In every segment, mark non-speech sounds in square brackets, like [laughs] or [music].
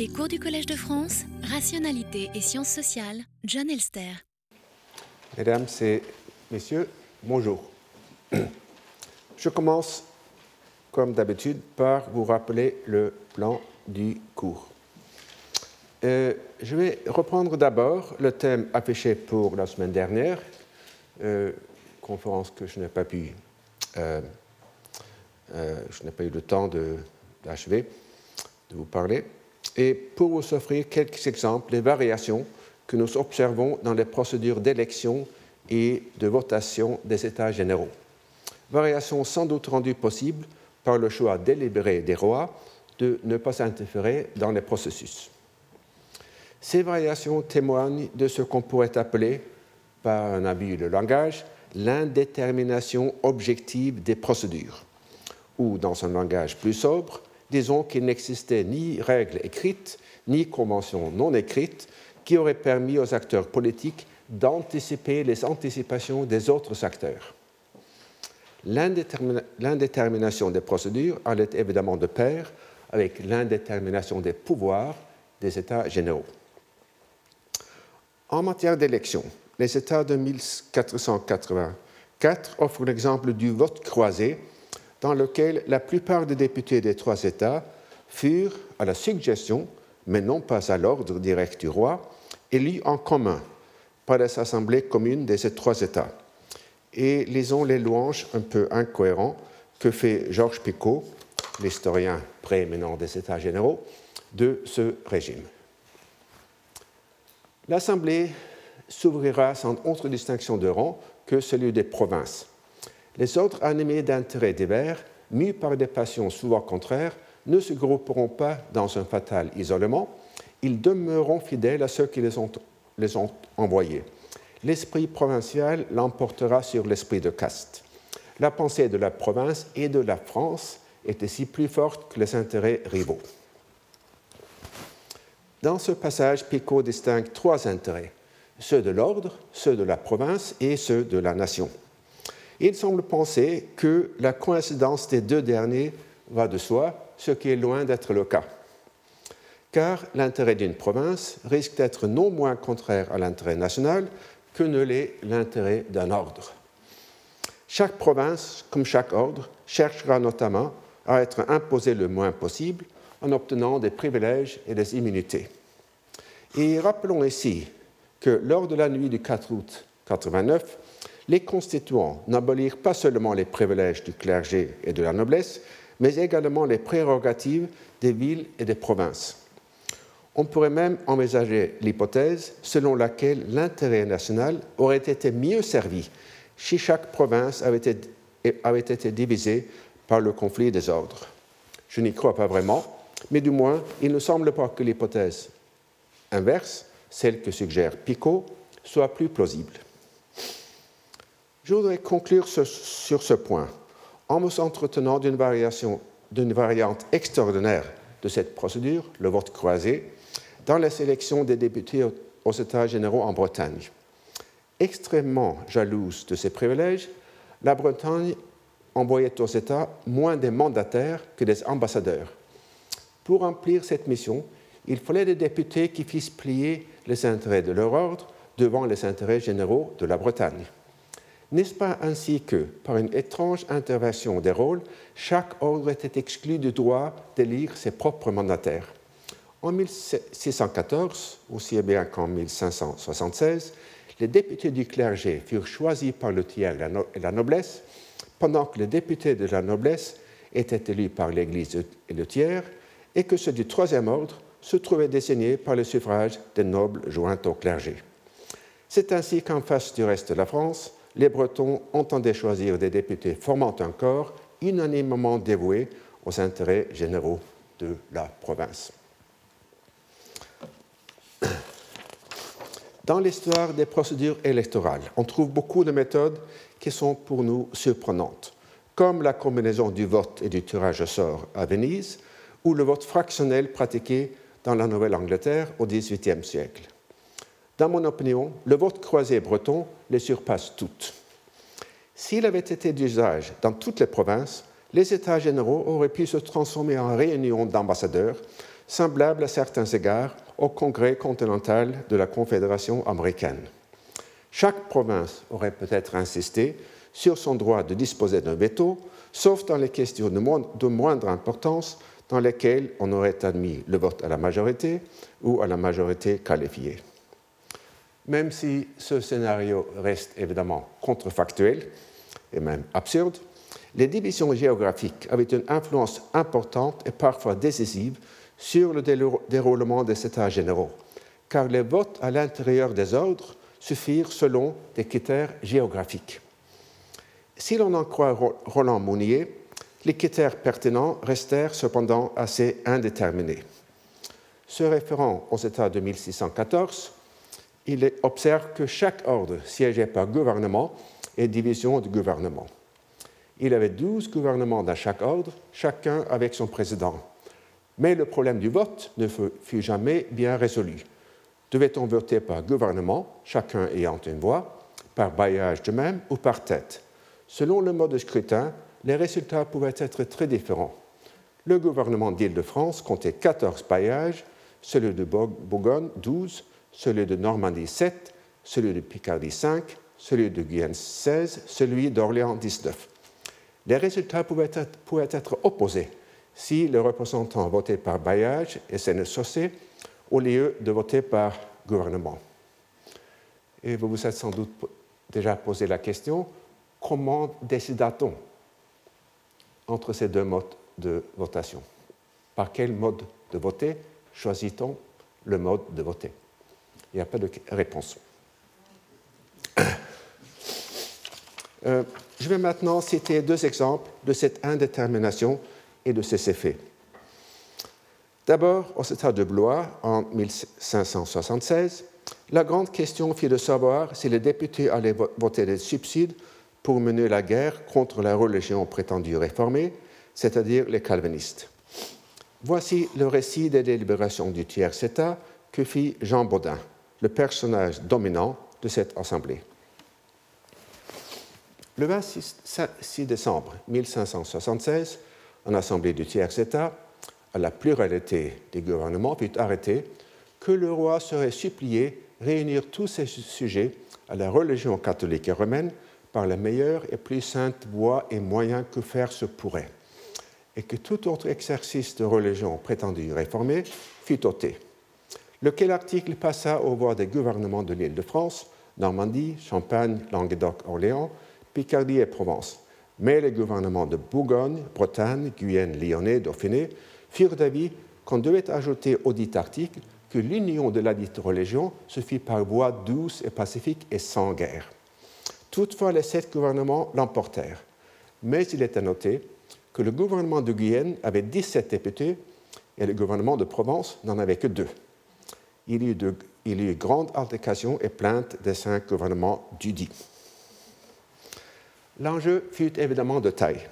Les cours du Collège de France, Rationalité et Sciences sociales, John Elster. Mesdames et messieurs, bonjour. Je commence, comme d'habitude, par vous rappeler le plan du cours. Euh, je vais reprendre d'abord le thème affiché pour la semaine dernière, euh, conférence que je n'ai pas pu, euh, je n'ai pas eu le temps d'achever, de, vous parler, et pour vous offrir quelques exemples des variations que nous observons dans les procédures d'élection et de votation des États généraux. Variations sans doute rendues possibles par le choix délibéré des rois de ne pas interférer dans les processus. Ces variations témoignent de ce qu'on pourrait appeler, par un abus de langage, l'indétermination objective des procédures, ou dans un langage plus sobre, disons qu'il n'existait ni règles écrites, ni conventions non écrites qui auraient permis aux acteurs politiques d'anticiper les anticipations des autres acteurs. L'indétermination des procédures allait évidemment de pair avec l'indétermination des pouvoirs des États généraux. En matière d'élection, les États de 1484 offrent l'exemple du vote croisé, dans lequel la plupart des députés des trois États furent, à la suggestion, mais non pas à l'ordre direct du roi, élus en commun par les assemblées communes de ces trois États. Et lisons les louanges un peu incohérents que fait Georges Picot, l'historien prééminent des États généraux, de ce régime. L'Assemblée s'ouvrira sans autre distinction de rang que celui des provinces. Les autres animés d'intérêts divers, mus par des passions souvent contraires, ne se grouperont pas dans un fatal isolement, ils demeureront fidèles à ceux qui les ont, les ont envoyés. L'esprit provincial l'emportera sur l'esprit de caste. La pensée de la province et de la France est ainsi plus forte que les intérêts rivaux. Dans ce passage, Picot distingue trois intérêts, ceux de l'ordre, ceux de la province et ceux de la nation. Il semble penser que la coïncidence des deux derniers va de soi, ce qui est loin d'être le cas. Car l'intérêt d'une province risque d'être non moins contraire à l'intérêt national que ne l'est l'intérêt d'un ordre. Chaque province, comme chaque ordre, cherchera notamment à être imposée le moins possible en obtenant des privilèges et des immunités. Et rappelons ici que lors de la nuit du 4 août 89, les constituants n'abolirent pas seulement les privilèges du clergé et de la noblesse, mais également les prérogatives des villes et des provinces. On pourrait même envisager l'hypothèse selon laquelle l'intérêt national aurait été mieux servi si chaque province avait été, divisée par le conflit des ordres. Je n'y crois pas vraiment, mais du moins, il ne semble pas que l'hypothèse inverse, celle que suggère Picot, soit plus plausible. Je voudrais conclure sur ce point en me entretenant d'une variante extraordinaire de cette procédure, le vote croisé, dans la sélection des députés aux États généraux en Bretagne. Extrêmement jalouse de ces privilèges, la Bretagne envoyait aux États moins des mandataires que des ambassadeurs. Pour remplir cette mission, il fallait des députés qui fissent plier les intérêts de leur ordre devant les intérêts généraux de la Bretagne. N'est-ce pas ainsi que, par une étrange intervention des rôles, chaque ordre était exclu du droit d'élire ses propres mandataires? En 1614, aussi bien qu'en 1576, les députés du clergé furent choisis par le tiers et la noblesse, pendant que les députés de la noblesse étaient élus par l'Église et le tiers, et que ceux du troisième ordre se trouvaient désignés par le suffrage des nobles joints au clergé. C'est ainsi qu'en face du reste de la France, les Bretons entendaient choisir des députés formant un corps unanimement dévoué aux intérêts généraux de la province. [clears throat] Dans l'histoire des procédures électorales, on trouve beaucoup de méthodes qui sont pour nous surprenantes, comme la combinaison du vote et du tirage au sort à Venise, ou le vote fractionnel pratiqué dans la Nouvelle-Angleterre au XVIIIe siècle. Dans mon opinion, le vote croisé breton les surpasse toutes. S'il avait été d'usage dans toutes les provinces, les États généraux auraient pu se transformer en réunion d'ambassadeurs semblable à certains égards au Congrès continental de la Confédération américaine. Chaque province aurait peut-être insisté sur son droit de disposer d'un veto, sauf dans les questions de moindre importance dans lesquelles on aurait admis le vote à la majorité ou à la majorité qualifiée. Même si ce scénario reste évidemment contrefactuel et même absurde, les divisions géographiques avaient une influence importante et parfois décisive sur le déroulement des États généraux, car les votes à l'intérieur des ordres suffirent selon des critères géographiques. Si l'on en croit Roland Mounier, les critères pertinents restèrent cependant assez indéterminés. Se référant aux États de 1614, il observe que chaque ordre siégeait par gouvernement et division de gouvernement. Il avait douze gouvernements dans chaque ordre, chacun avec son président. Mais le problème du vote ne fut jamais bien résolu. Devait-on voter par gouvernement, chacun ayant une voix, par bailliage de même ou par tête? Selon le mode de scrutin, les résultats pouvaient être très différents. Le gouvernement d'Île-de-France comptait 14 bailliages, celui de Bourgogne 12, celui de Normandie 7, celui de Picardie 5, celui de Guyenne 16, celui d'Orléans 19. Les résultats pouvaient être, opposés si le représentant votait par bailliage et saucé au lieu de voter par gouvernement. Et vous vous êtes sans doute déjà posé la question, comment décida-t-on entre ces deux modes de votation? Par quel mode de voter choisit-on le mode de voter? Il n'y a pas de réponse. [coughs] Euh, je vais maintenant citer deux exemples de cette indétermination et de ses effets. D'abord, au État de Blois, en 1576, la grande question fut de savoir si les députés allaient voter des subsides pour mener la guerre contre la religion prétendue réformée, c'est-à-dire les calvinistes. Voici le récit des délibérations du tiers État que fit Jean Baudin, le personnage dominant de cette assemblée. Le 26 décembre 1576, en assemblée du tiers État, à la pluralité des gouvernements, fut arrêté que le roi serait supplié réunir tous ces sujets à la religion catholique et romaine par la meilleure et plus sainte voie et moyen que faire se pourrait, et que tout autre exercice de religion prétendu réformé fut ôté. Lequel article passa aux voix des gouvernements de l'île de France, Normandie, Champagne, Languedoc, Orléans, Picardie et Provence. Mais les gouvernements de Bourgogne, Bretagne, Guyenne, Lyonnais, Dauphiné firent d'avis qu'on devait ajouter au dit article que l'union de la dite religion se fit par voie douce et pacifique et sans guerre. Toutefois, les sept gouvernements l'emportèrent. Mais il est à noter que le gouvernement de Guyenne avait 17 députés et le gouvernement de Provence n'en avait que deux. Il y eut, de, il y grande altercation et plainte des cinq gouvernements du dit. L'enjeu fut évidemment de taille.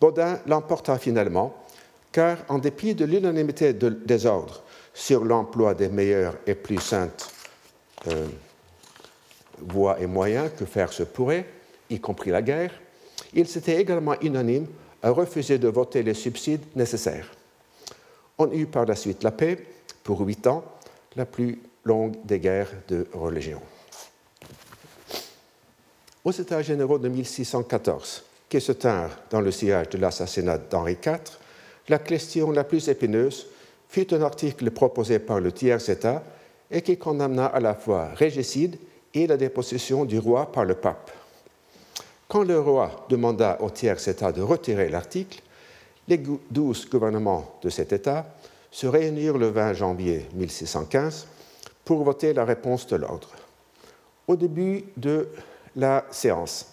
Baudin l'emporta finalement, car en dépit de l'unanimité des ordres sur l'emploi des meilleures et plus saintes euh, voies et moyens que faire se pourrait, y compris la guerre, il s'était également unanime à refuser de voter les subsides nécessaires. On eut par la suite la paix pour huit ans, la plus longue des guerres de religion aux États généraux de 1614, qui se tinrent dans le sillage de l'assassinat d'Henri IV, la question la plus épineuse fut un article proposé par le tiers-État et qui condamna à la fois régicide et la déposition du roi par le pape. Quand le roi demanda au tiers-État de retirer l'article, les douze gouvernements de cet État se réunirent le 20 janvier 1615 pour voter la réponse de l'ordre. Au début de la séance.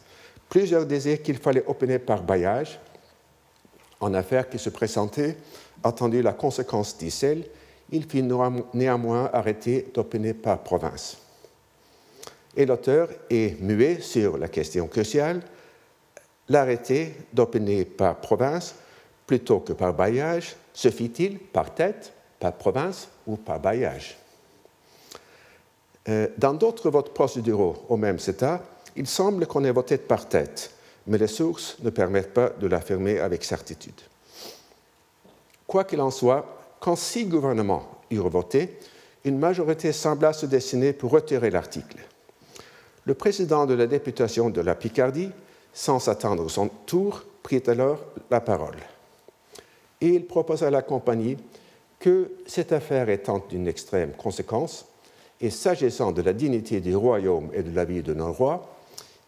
Plusieurs disaient qu'il fallait opiner par bailliage. En affaire qui se présentait, attendu la conséquence d'Issel, il fit néanmoins arrêter d'opiner par province. Et l'auteur est muet sur la question cruciale, l'arrêté d'opiner par province plutôt que par bailliage se fit-il par tête, par province ou par bailliage euh, Dans d'autres votes procéduraux au même état, il semble qu'on ait voté par tête, mais les sources ne permettent pas de l'affirmer avec certitude. Quoi qu'il en soit, quand six gouvernements eurent voté, une majorité sembla se dessiner pour retirer l'article. Le président de la députation de la Picardie, sans attendre son tour, prit alors la parole. Et il proposa à la compagnie que cette affaire étant d'une extrême conséquence, et s'agissant de la dignité du royaume et de la vie de nos rois,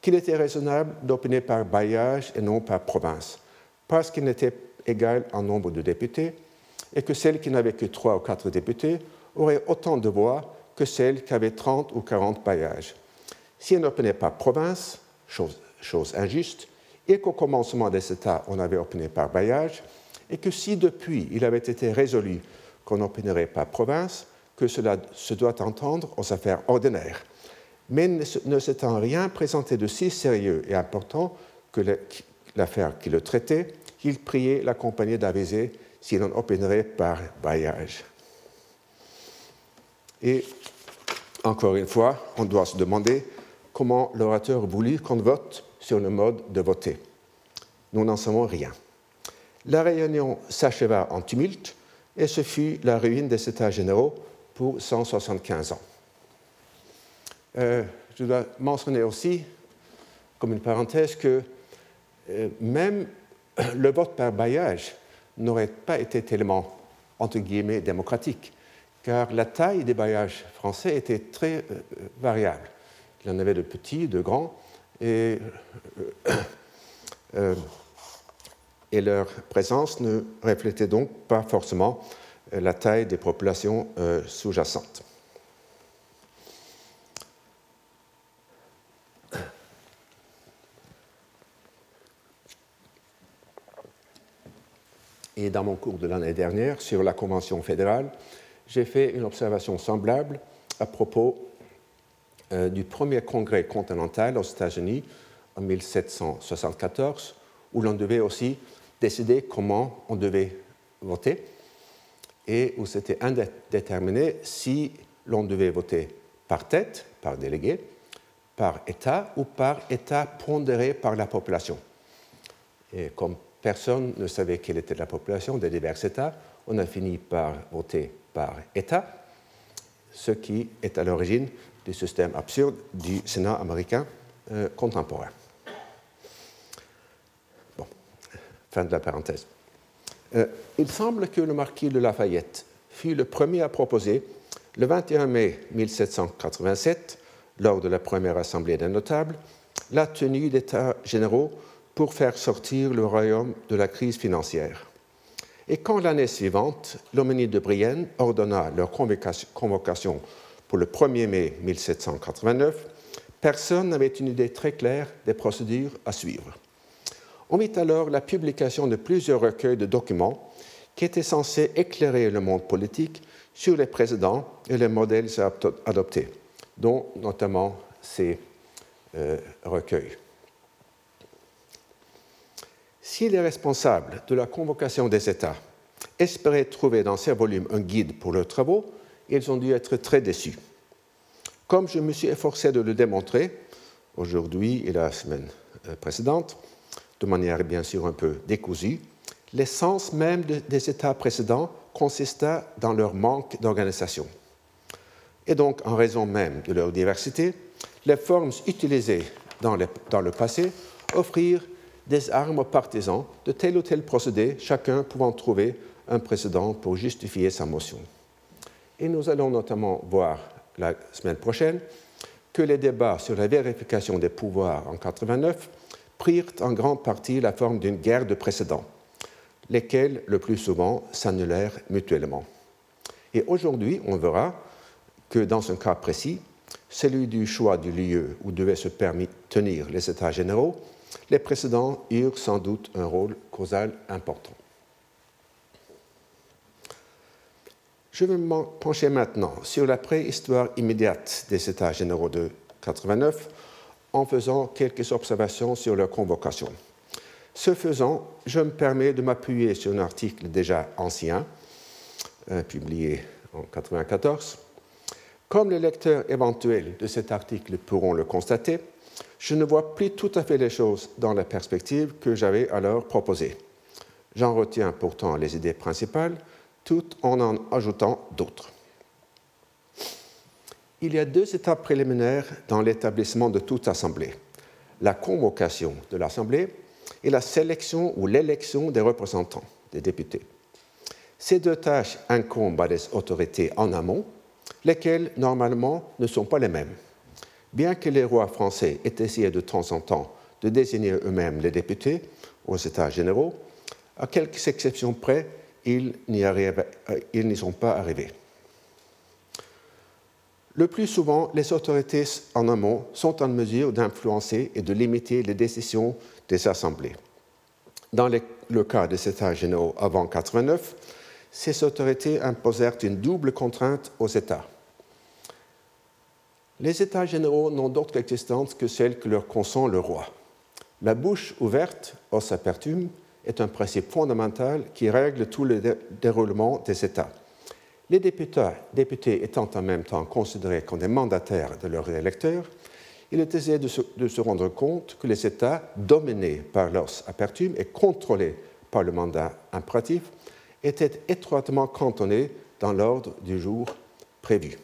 qu'il était raisonnable d'opiner par bailliage et non par province, parce qu'il n'était égal en nombre de députés, et que celle qui n'avait que trois ou quatre députés aurait autant de voix que celle qui avait trente ou quarante bailliages. Si elle n'opinait pas province, chose, injuste, et qu'au commencement de cet État on avait opiné par bailliage, et que si depuis il avait été résolu qu'on n'opinerait pas province, que cela se doit entendre aux affaires ordinaires, mais ne s'étant rien présenté de si sérieux et important que l'affaire qui le traitait, il priait la compagnie d'aviser si l'on opinerait par bailliage. Et encore une fois, on doit se demander comment l'orateur voulut qu'on vote sur le mode de voter. Nous n'en savons rien. La réunion s'acheva en tumulte et ce fut la ruine des États généraux pour 175 ans. Euh, je dois mentionner aussi, comme une parenthèse, que euh, même [clears throat] le vote par bailliage n'aurait pas été tellement, entre guillemets, démocratique, car la taille des bailliages français était très euh, variable. Il y en avait de petits, de grands, et, [clears throat] et leur présence ne reflétait donc pas forcément la taille des populations euh, sous-jacentes. Et dans mon cours de l'année dernière sur la Convention fédérale, j'ai fait une observation semblable à propos euh, du premier congrès continental aux États-Unis en 1774, où l'on devait aussi décider comment on devait voter et où c'était indéterminé si l'on devait voter par tête, par délégué, par État ou par État pondéré par la population. Et comme personne ne savait quelle était la population des divers États, on a fini par voter par État, ce qui est à l'origine du système absurde du Sénat américain euh, contemporain. Bon, fin de la parenthèse. Euh, il semble que le marquis de Lafayette fut le premier à proposer, le 21 mai 1787, lors de la première assemblée des notables, la tenue d'États généraux pour faire sortir le royaume de la crise financière. Et quand l'année suivante, l'homénie de Brienne ordonna leur convocation pour le 1er mai 1789, personne n'avait une idée très claire des procédures à suivre. On mit alors la publication de plusieurs recueils de documents qui étaient censés éclairer le monde politique sur les précédents et les modèles adoptés, dont notamment ces euh, recueils. Si les responsables de la convocation des États espéraient trouver dans ces volumes un guide pour leurs travaux, ils ont dû être très déçus. Comme je me suis efforcé de le démontrer aujourd'hui et la semaine euh, précédente, de manière bien sûr un peu décousue, l'essence même des États précédents consista dans leur manque d'organisation. Et donc, en raison même de leur diversité, les formes utilisées dans, le passé offrirent des armes aux partisans de tel ou tel procédé, chacun pouvant trouver un précédent pour justifier sa motion. Et nous allons notamment voir la semaine prochaine que les débats sur la vérification des pouvoirs en 89 prirent en grande partie la forme d'une guerre de précédents, lesquelles, le plus souvent, s'annulèrent mutuellement. Et aujourd'hui, on verra que dans un cas précis, celui du choix du lieu où devaient se tenir les États généraux, les précédents eurent sans doute un rôle causal important. Je vais me pencher maintenant sur la préhistoire immédiate des États généraux de 89 en faisant quelques observations sur leur convocation. Ce faisant, je me permets de m'appuyer sur un article déjà ancien, euh, publié en 1994. Comme les lecteurs éventuels de cet article pourront le constater, je ne vois plus tout à fait les choses dans la perspective que j'avais alors proposée. J'en retiens pourtant les idées principales, tout en en ajoutant d'autres. Il y a deux étapes préliminaires dans l'établissement de toute assemblée. La convocation de l'assemblée et la sélection ou l'élection des représentants, des députés. Ces deux tâches incombent à des autorités en amont, lesquelles normalement ne sont pas les mêmes. Bien que les rois français aient essayé de temps en temps de désigner eux-mêmes les députés aux États généraux, à quelques exceptions près, ils n'y euh, sont pas arrivés. Le plus souvent, les autorités en amont sont en mesure d'influencer et de limiter les décisions des assemblées. Dans le cas des États généraux avant 89, ces autorités imposèrent une double contrainte aux États. Les États généraux n'ont d'autre existence que celle que leur consent le roi. La bouche ouverte, os apertum, est un principe fondamental qui règle tout le déroulement des États. Les députés, étant en même temps considérés comme des mandataires de leurs électeurs, il est aisé de se, rendre compte que les États, dominés par l'os apertum et contrôlés par le mandat impératif, étaient étroitement cantonnés dans l'ordre du jour prévu.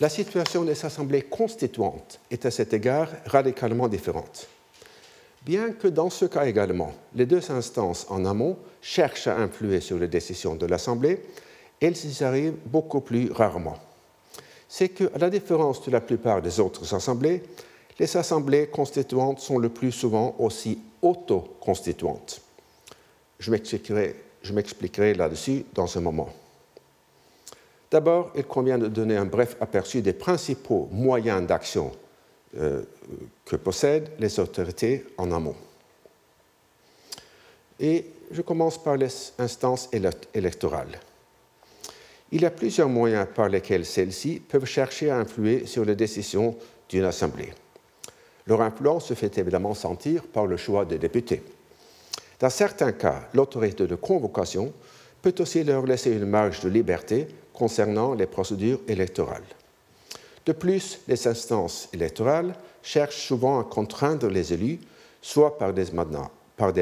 La situation des assemblées constituantes est à cet égard radicalement différente. Bien que dans ce cas également, les deux instances en amont cherchent à influer sur les décisions de l'Assemblée, elles y arrivent beaucoup plus rarement. C'est qu'à la différence de la plupart des autres assemblées, les assemblées constituantes sont le plus souvent aussi auto-constituantes. Je m'expliquerai là-dessus dans un moment. D'abord, il convient de donner un bref aperçu des principaux moyens d'action euh, que possèdent les autorités en amont. Et je commence par les instances électorales. Il y a plusieurs moyens par lesquels celles-ci peuvent chercher à influer sur les décisions d'une assemblée. Leur influence se fait évidemment sentir par le choix des députés. Dans certains cas, l'autorité de convocation peut aussi leur laisser une marge de liberté concernant les procédures électorales. De plus, les instances électorales cherchent souvent à contraindre les élus, soit par des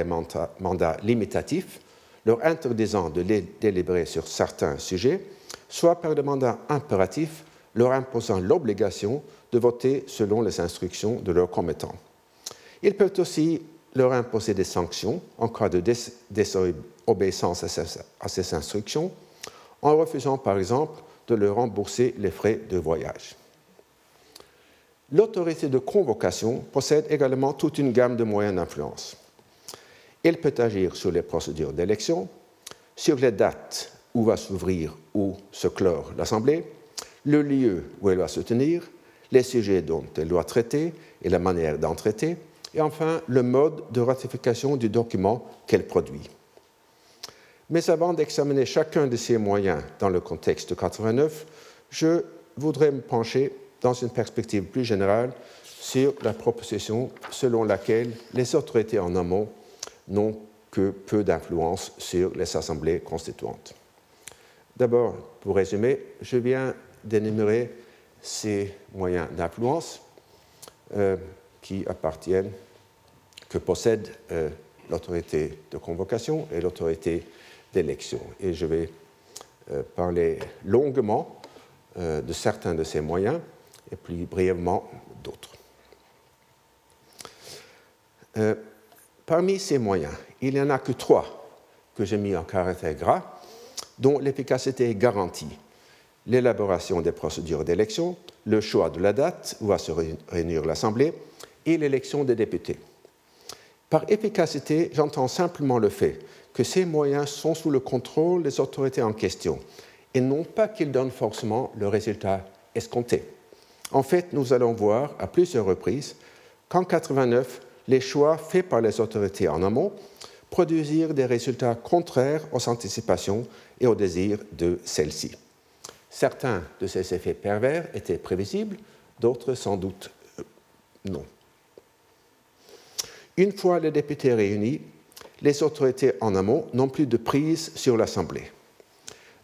mandats, limitatifs, leur interdisant de délibérer sur certains sujets, soit par des mandats impératifs, leur imposant l'obligation de voter selon les instructions de leurs commettants. Ils peuvent aussi leur imposer des sanctions en cas de désobéissance à ces instructions, en refusant par exemple de leur rembourser les frais de voyage. L'autorité de convocation possède également toute une gamme de moyens d'influence. Elle peut agir sur les procédures d'élection, sur les dates où va s'ouvrir ou se clore l'Assemblée, le lieu où elle va se tenir, les sujets dont elle doit traiter et la manière d'en traiter, et enfin le mode de ratification du document qu'elle produit. Mais avant d'examiner chacun de ces moyens dans le contexte de 89, je voudrais me pencher dans une perspective plus générale sur la proposition selon laquelle les autorités en amont n'ont que peu d'influence sur les assemblées constituantes. D'abord, pour résumer, je viens d'énumérer ces moyens d'influence euh, qui appartiennent, que possèdent euh, l'autorité de convocation et l'autorité d'élection. Et je vais euh, parler longuement de certains de ces moyens et plus brièvement d'autres. Euh, parmi ces moyens, il n'y en a que trois que j'ai mis en caractère gras, dont l'efficacité est garantie. L'élaboration des procédures d'élection, le choix de la date où va se réunir l'Assemblée et l'élection des députés. Par efficacité, j'entends simplement le fait que ces moyens sont sous le contrôle des autorités en question et non pas qu'ils donnent forcément le résultat escompté. En fait, nous allons voir à plusieurs reprises qu'en 89, les choix faits par les autorités en amont produisirent des résultats contraires aux anticipations et aux désirs de celles-ci. Certains de ces effets pervers étaient prévisibles, d'autres sans doute euh, non. Une fois les députés réunis, les autorités en amont n'ont plus de prise sur l'Assemblée.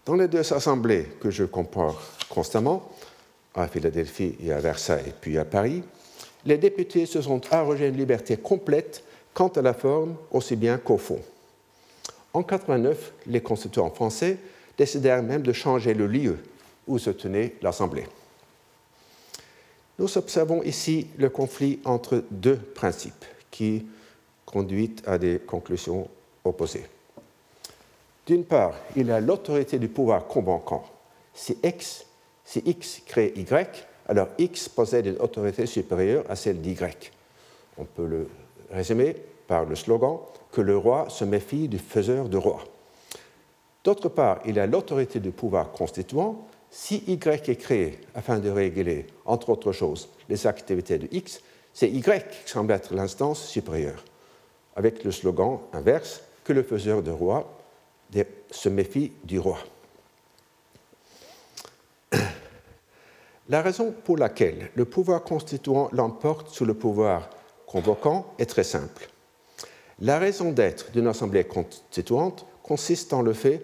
Dans les deux assemblées que je compare constamment, à Philadelphie et à Versailles, puis à Paris, les députés se sont arrogés une liberté complète quant à la forme aussi bien qu'au fond. En 89, les constituants français décidèrent même de changer le lieu où se tenait l'Assemblée. Nous observons ici le conflit entre deux principes qui conduisent à des conclusions opposées. D'une part, il y a l'autorité du pouvoir convaincant. Si X, si X crée Y, alors X possède une autorité supérieure à celle d'Y. On peut le résumer par le slogan que le roi se méfie du faiseur de roi. D'autre part, il a l'autorité du pouvoir constituant. Si Y est créé afin de réguler, entre autres choses, les activités de X, c'est Y qui semble être l'instance supérieure, avec le slogan inverse que le faiseur de roi se méfie du roi. La raison pour laquelle le pouvoir constituant l'emporte sur le pouvoir convoquant est très simple. La raison d'être d'une assemblée constituante consiste en le fait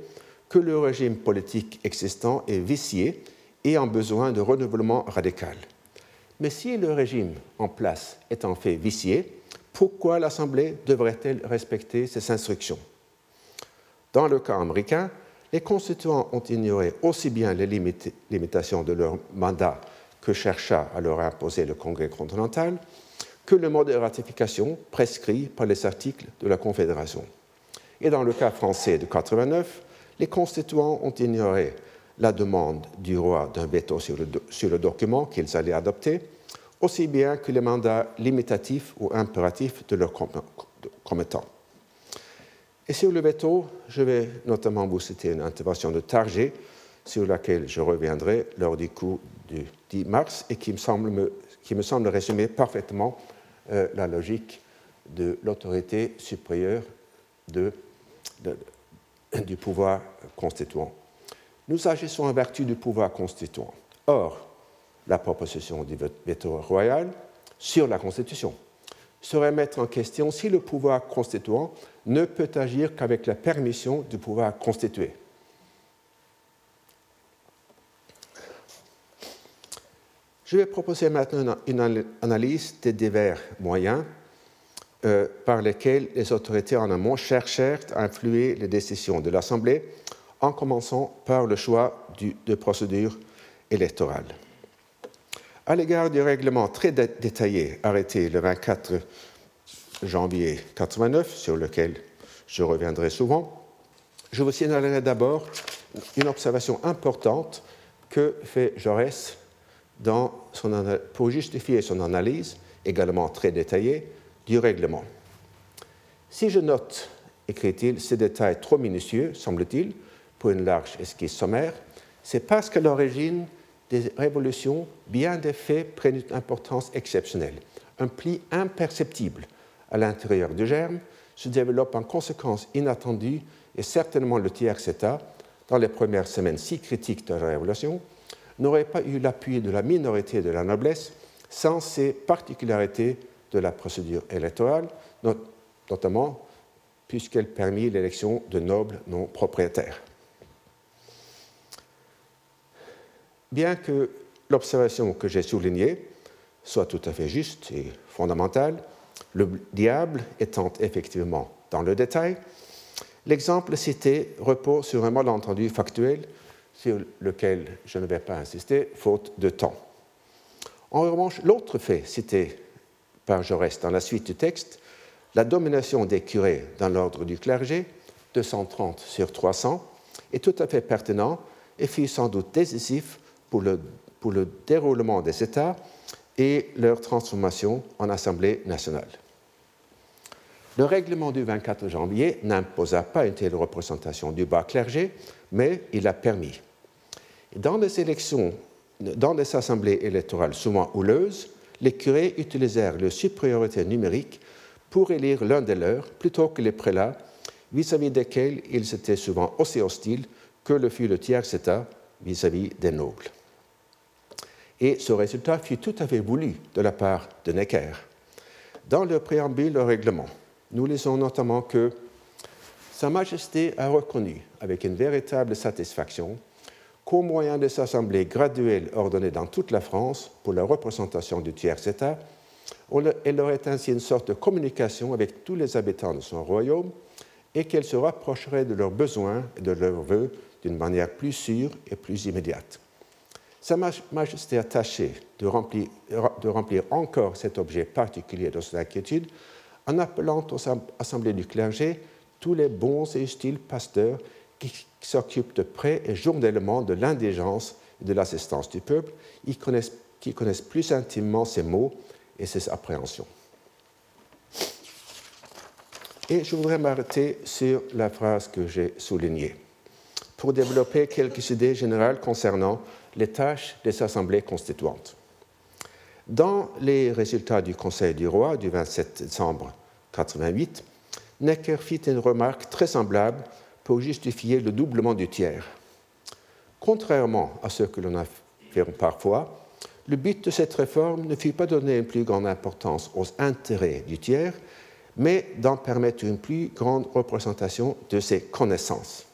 que le régime politique existant est vicié et en besoin de renouvellement radical. Mais si le régime en place est en fait vicié, pourquoi l'Assemblée devrait-elle respecter ses instructions? Dans le cas américain, les constituants ont ignoré aussi bien les limitations de leur mandat que chercha à leur imposer le Congrès continental que le mode de ratification prescrit par les articles de la Confédération. Et dans le cas français de 89, les constituants ont ignoré la demande du roi d'un veto sur le, document qu'ils allaient adopter, aussi bien que les mandats limitatifs ou impératifs de leurs commettants. Et sur le veto, je vais notamment vous citer une intervention de Target, sur laquelle je reviendrai lors du coup du 10 mars et qui me semble, résumer parfaitement euh, la logique de l'autorité supérieure du pouvoir constituant. Nous agissons en vertu du pouvoir constituant. Or, la proposition du veto royal sur la Constitution serait mettre en question si le pouvoir constituant ne peut agir qu'avec la permission du pouvoir constitué. Je vais proposer maintenant une analyse des divers moyens euh, par lesquels les autorités en amont cherchèrent à influer les décisions de l'Assemblée, en commençant par le choix de procédure électorale. À l'égard du règlement très détaillé arrêté le 24 janvier 89, sur lequel je reviendrai souvent, je vous signalerai d'abord une observation importante que fait Jaurès dans son, pour justifier son analyse, également très détaillée, du règlement. Si je note, écrit-il, ces détails trop minutieux, semble-t-il, pour une large esquisse sommaire, c'est parce qu'à l'origine des révolutions, bien des faits prennent une importance exceptionnelle. Un pli imperceptible à l'intérieur du germe se développe en conséquence inattendue et certainement le tiers État, dans les premières semaines si critiques de la Révolution, n'aurait pas eu l'appui de la minorité de la noblesse sans ces particularités de la procédure électorale, notamment puisqu'elle permit l'élection de nobles non propriétaires. Bien que l'observation que j'ai soulignée soit tout à fait juste et fondamentale, le diable étant effectivement dans le détail, l'exemple cité repose sur un malentendu factuel sur lequel je ne vais pas insister, faute de temps. En revanche, l'autre fait cité par Jaurès dans la suite du texte, la domination des curés dans l'ordre du clergé, 230 sur 300, est tout à fait pertinent et fut sans doute décisif pour le, déroulement des États et leur transformation en Assemblée nationale. Le règlement du 24 janvier n'imposa pas une telle représentation du bas clergé, mais il a permis. Dans les élections, dans les assemblées électorales souvent houleuses, les curés utilisèrent leur supériorité numérique pour élire l'un des leurs plutôt que les prélats, vis-à-vis desquels ils étaient souvent aussi hostiles que le fut le tiers état vis-à-vis des nobles. Et ce résultat fut tout à fait voulu de la part de Necker. Dans le préambule au règlement, nous lisons notamment que Sa Majesté a reconnu avec une véritable satisfaction qu'au moyen de ces assemblées graduelles ordonnées dans toute la France pour la représentation du tiers-État, elle aurait ainsi une sorte de communication avec tous les habitants de son royaume et qu'elles se rapprocheraient de leurs besoins et de leurs vœux d'une manière plus sûre et plus immédiate. Sa Majesté a tâché de remplir, encore cet objet particulier de son inquiétude en appelant aux assemblées du clergé tous les bons et utiles pasteurs qui s'occupent de près et journellement de l'indigence et de l'assistance du peuple, connaissent, qui connaissent plus intimement ses mots et ses appréhensions. Et je voudrais m'arrêter sur la phrase que j'ai soulignée pour développer quelques idées générales concernant les tâches des assemblées constituantes. Dans les résultats du Conseil du roi du 27 décembre 88, Necker fit une remarque très semblable pour justifier le doublement du tiers. Contrairement à ce que l'on affirme parfois, le but de cette réforme ne fut pas donner une plus grande importance aux intérêts du tiers, mais d'en permettre une plus grande représentation de ses connaissances.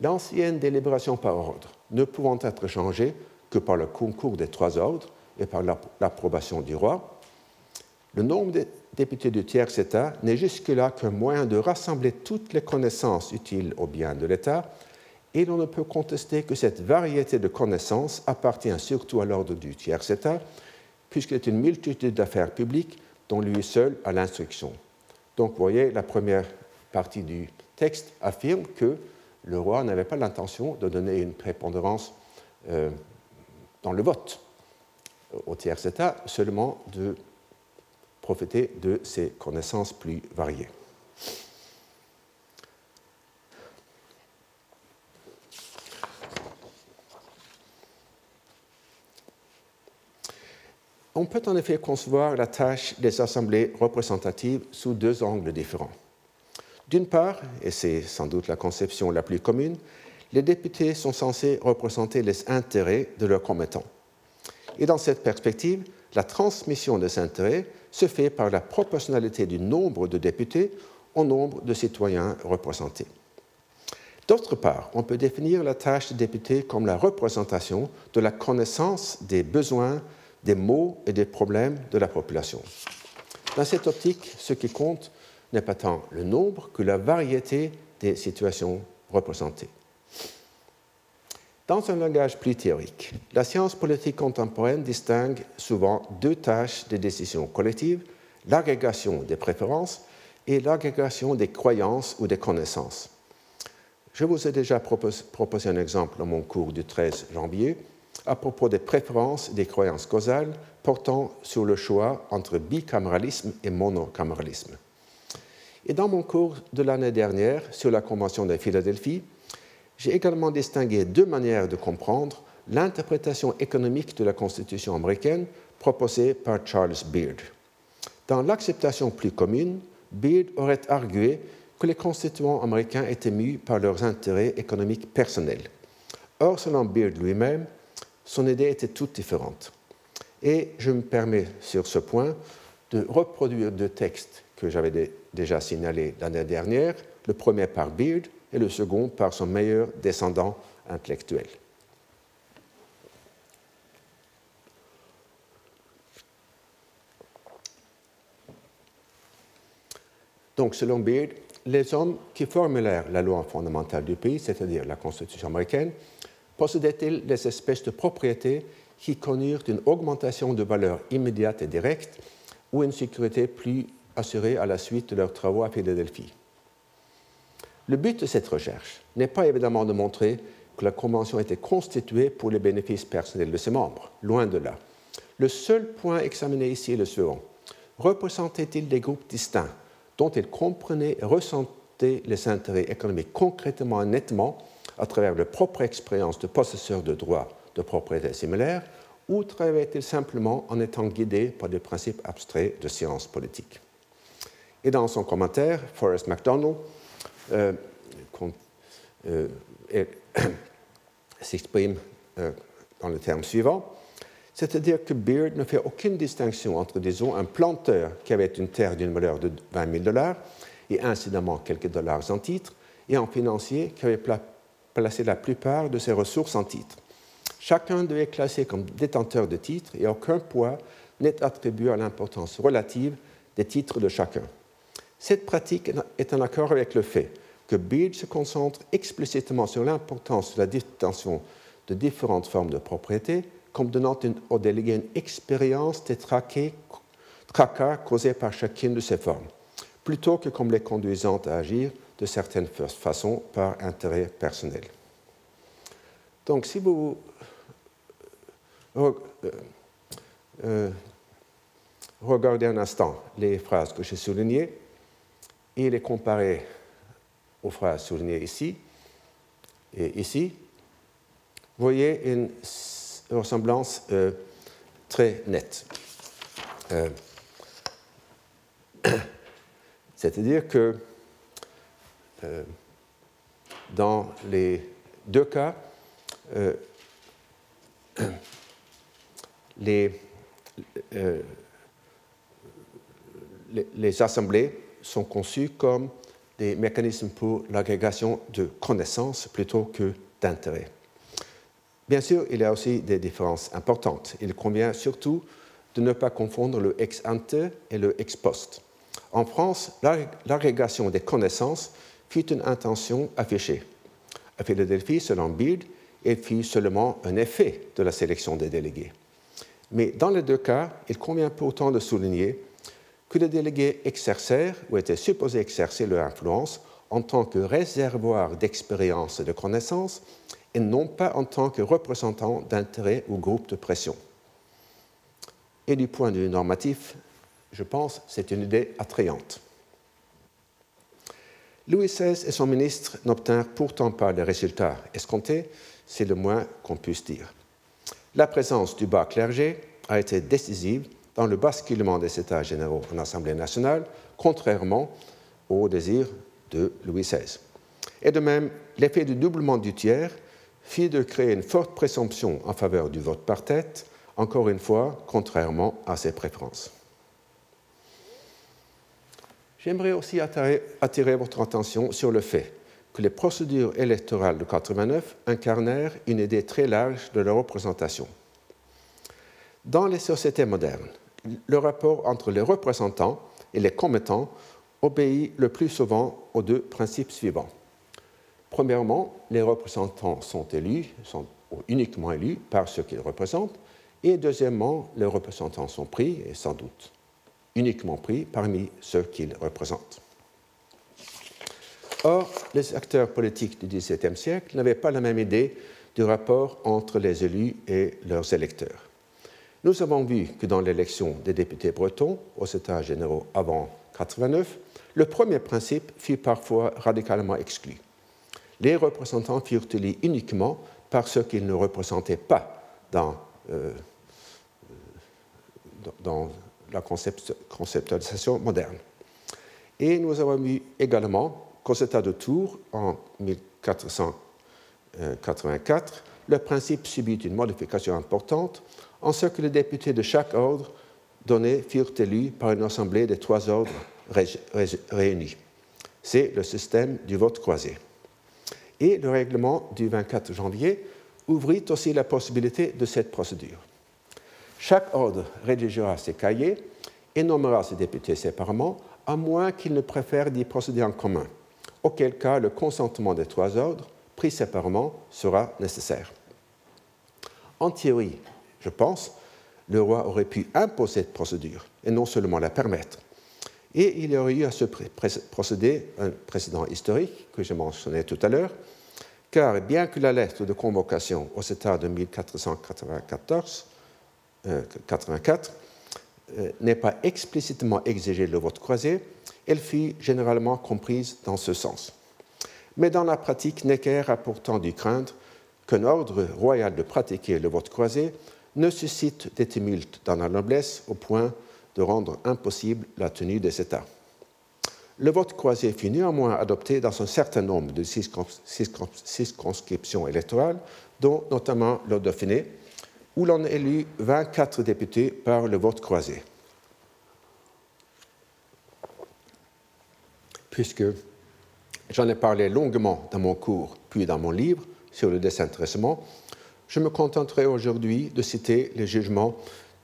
L'ancienne délibération par ordre ne pouvant être changée que par le concours des trois ordres et par l'approbation du roi, le nombre de députés du tiers État n'est jusque-là qu'un moyen de rassembler toutes les connaissances utiles au bien de l'État, et l'on ne peut contester que cette variété de connaissances appartient surtout à l'ordre du tiers État, puisqu'il est une multitude d'affaires publiques dont lui seul a l'instruction. Donc, vous voyez, la première partie du texte affirme que le roi n'avait pas l'intention de donner une prépondérance euh, dans le vote au tiers État, seulement de profiter de ses connaissances plus variées. On peut en effet concevoir la tâche des assemblées représentatives sous deux angles différents. D'une part, et c'est sans doute la conception la plus commune, les députés sont censés représenter les intérêts de leurs commettants. Et dans cette perspective, la transmission des intérêts se fait par la proportionnalité du nombre de députés au nombre de citoyens représentés. D'autre part, on peut définir la tâche des députés comme la représentation de la connaissance des besoins, des maux et des problèmes de la population. Dans cette optique, ce qui compte, n'est pas tant le nombre que la variété des situations représentées. Dans un langage plus théorique, la science politique contemporaine distingue souvent deux tâches de décision collective, l'agrégation des préférences et l'agrégation des croyances ou des connaissances. Je vous ai déjà proposé un exemple dans mon cours du 13 janvier à propos des préférences et des croyances causales portant sur le choix entre bicaméralisme et monocaméralisme. Et dans mon cours de l'année dernière sur la Convention de Philadelphie, j'ai également distingué deux manières de comprendre l'interprétation économique de la Constitution américaine proposée par Charles Beard. Dans l'acceptation plus commune, Beard aurait argué que les constituants américains étaient mus par leurs intérêts économiques personnels. Or, selon Beard lui-même, son idée était toute différente. Et je me permets sur ce point de reproduire deux textes que j'avais déjà signalés l'année dernière, le premier par Beard et le second par son meilleur descendant intellectuel. Donc, selon Beard, les hommes qui formulèrent la loi fondamentale du pays, c'est-à-dire la Constitution américaine, possédaient-ils des espèces de propriétés qui connurent une augmentation de valeur immédiate et directe ou une sécurité plus assurée à la suite de leurs travaux à Philadelphie. Le but de cette recherche n'est pas évidemment de montrer que la Convention était constituée pour les bénéfices personnels de ses membres, loin de là. Le seul point examiné ici est le suivant. Représentait-il des groupes distincts dont ils comprenaient et ressentaient les intérêts économiques concrètement et nettement à travers leur propre expérience de possesseurs de droits de propriété similaires ou travaillait-il simplement en étant guidé par des principes abstraits de science politique? Et dans son commentaire, Forrest MacDonald euh, euh, [coughs] s'exprime euh, dans le terme suivant, c'est-à-dire que Beard ne fait aucune distinction entre, disons, un planteur qui avait une terre d'une valeur de 20 000 dollars et incidemment quelques dollars en titres, et un financier qui avait placé la plupart de ses ressources en titres. Chacun devait être classé comme détenteur de titres et aucun poids n'est attribué à l'importance relative des titres de chacun. Cette pratique est en accord avec le fait que Beard se concentre explicitement sur l'importance de la distinction de différentes formes de propriété comme donnant aux délégués une expérience des tracas causés par chacune de ces formes, plutôt que comme les conduisant à agir de certaines façons par intérêt personnel. Donc si vous euh, euh, regardez un instant les phrases que j'ai soulignées et les comparer aux phrases soulignées ici et ici, vous voyez une ressemblance euh, très nette. [coughs] C'est-à-dire que dans les deux cas, euh, [coughs] les, les, assemblées sont conçues comme des mécanismes pour l'agrégation de connaissances plutôt que d'intérêts. Bien sûr, il y a aussi des différences importantes. Il convient surtout de ne pas confondre le ex ante et le ex post. En France, l'agrégation des connaissances fut une intention affichée. À Philadelphie, selon Beard, et fut seulement un effet de la sélection des délégués. Mais dans les deux cas, il convient pourtant de souligner que les délégués exercèrent ou étaient supposés exercer leur influence en tant que réservoir d'expérience et de connaissances et non pas en tant que représentants d'intérêts ou groupes de pression. Et du point de vue normatif, je pense c'est une idée attrayante. Louis XVI et son ministre n'obtinrent pourtant pas les résultats escomptés c'est le moins qu'on puisse dire. La présence du bas clergé a été décisive dans le basculement des États généraux en Assemblée nationale, contrairement au désir de Louis XVI. Et de même, l'effet du doublement du tiers fit de créer une forte présomption en faveur du vote par tête, encore une fois, contrairement à ses préférences. J'aimerais aussi attirer, votre attention sur le fait que les procédures électorales de 89 incarnèrent une idée très large de la représentation. Dans les sociétés modernes, le rapport entre les représentants et les commettants obéit le plus souvent aux deux principes suivants. Premièrement, les représentants sont élus, sont uniquement élus par ceux qu'ils représentent, et deuxièmement, les représentants sont pris, et sans doute uniquement pris parmi ceux qu'ils représentent. Or, les acteurs politiques du XVIIe siècle n'avaient pas la même idée du rapport entre les élus et leurs électeurs. Nous avons vu que dans l'élection des députés bretons aux États généraux avant 89, le premier principe fut parfois radicalement exclu. Les représentants furent élus uniquement par ceux qu'ils ne représentaient pas dans, euh, dans la conceptualisation moderne. Et nous avons vu également qu'aux États de Tours, en 1484, le principe subit une modification importante en ce que les députés de chaque ordre donné furent élus par une assemblée des trois ordres réunis. C'est le système du vote croisé. Et le règlement du 24 janvier ouvrit aussi la possibilité de cette procédure. Chaque ordre rédigera ses cahiers et nommera ses députés séparément, à moins qu'il ne préfère d'y procéder en commun auquel cas le consentement des trois ordres, pris séparément, sera nécessaire. En théorie, je pense, le roi aurait pu imposer cette procédure et non seulement la permettre. Et il y aurait eu à ce procéder un précédent historique que j'ai mentionné tout à l'heure, car bien que la lettre de convocation au État de 1494 84 euh, euh, n'ait pas explicitement exigé le vote croisé, elle fut généralement comprise dans ce sens. Mais dans la pratique, Necker a pourtant dû craindre qu'un ordre royal de pratiquer le vote croisé ne suscite des tumultes dans la noblesse au point de rendre impossible la tenue des États. Le vote croisé fut néanmoins adopté dans un certain nombre de circonscriptions électorales, dont notamment le Dauphiné, où l'on élut 24 députés par le vote croisé. puisque j'en ai parlé longuement dans mon cours, puis dans mon livre sur le désintéressement, je me contenterai aujourd'hui de citer les jugements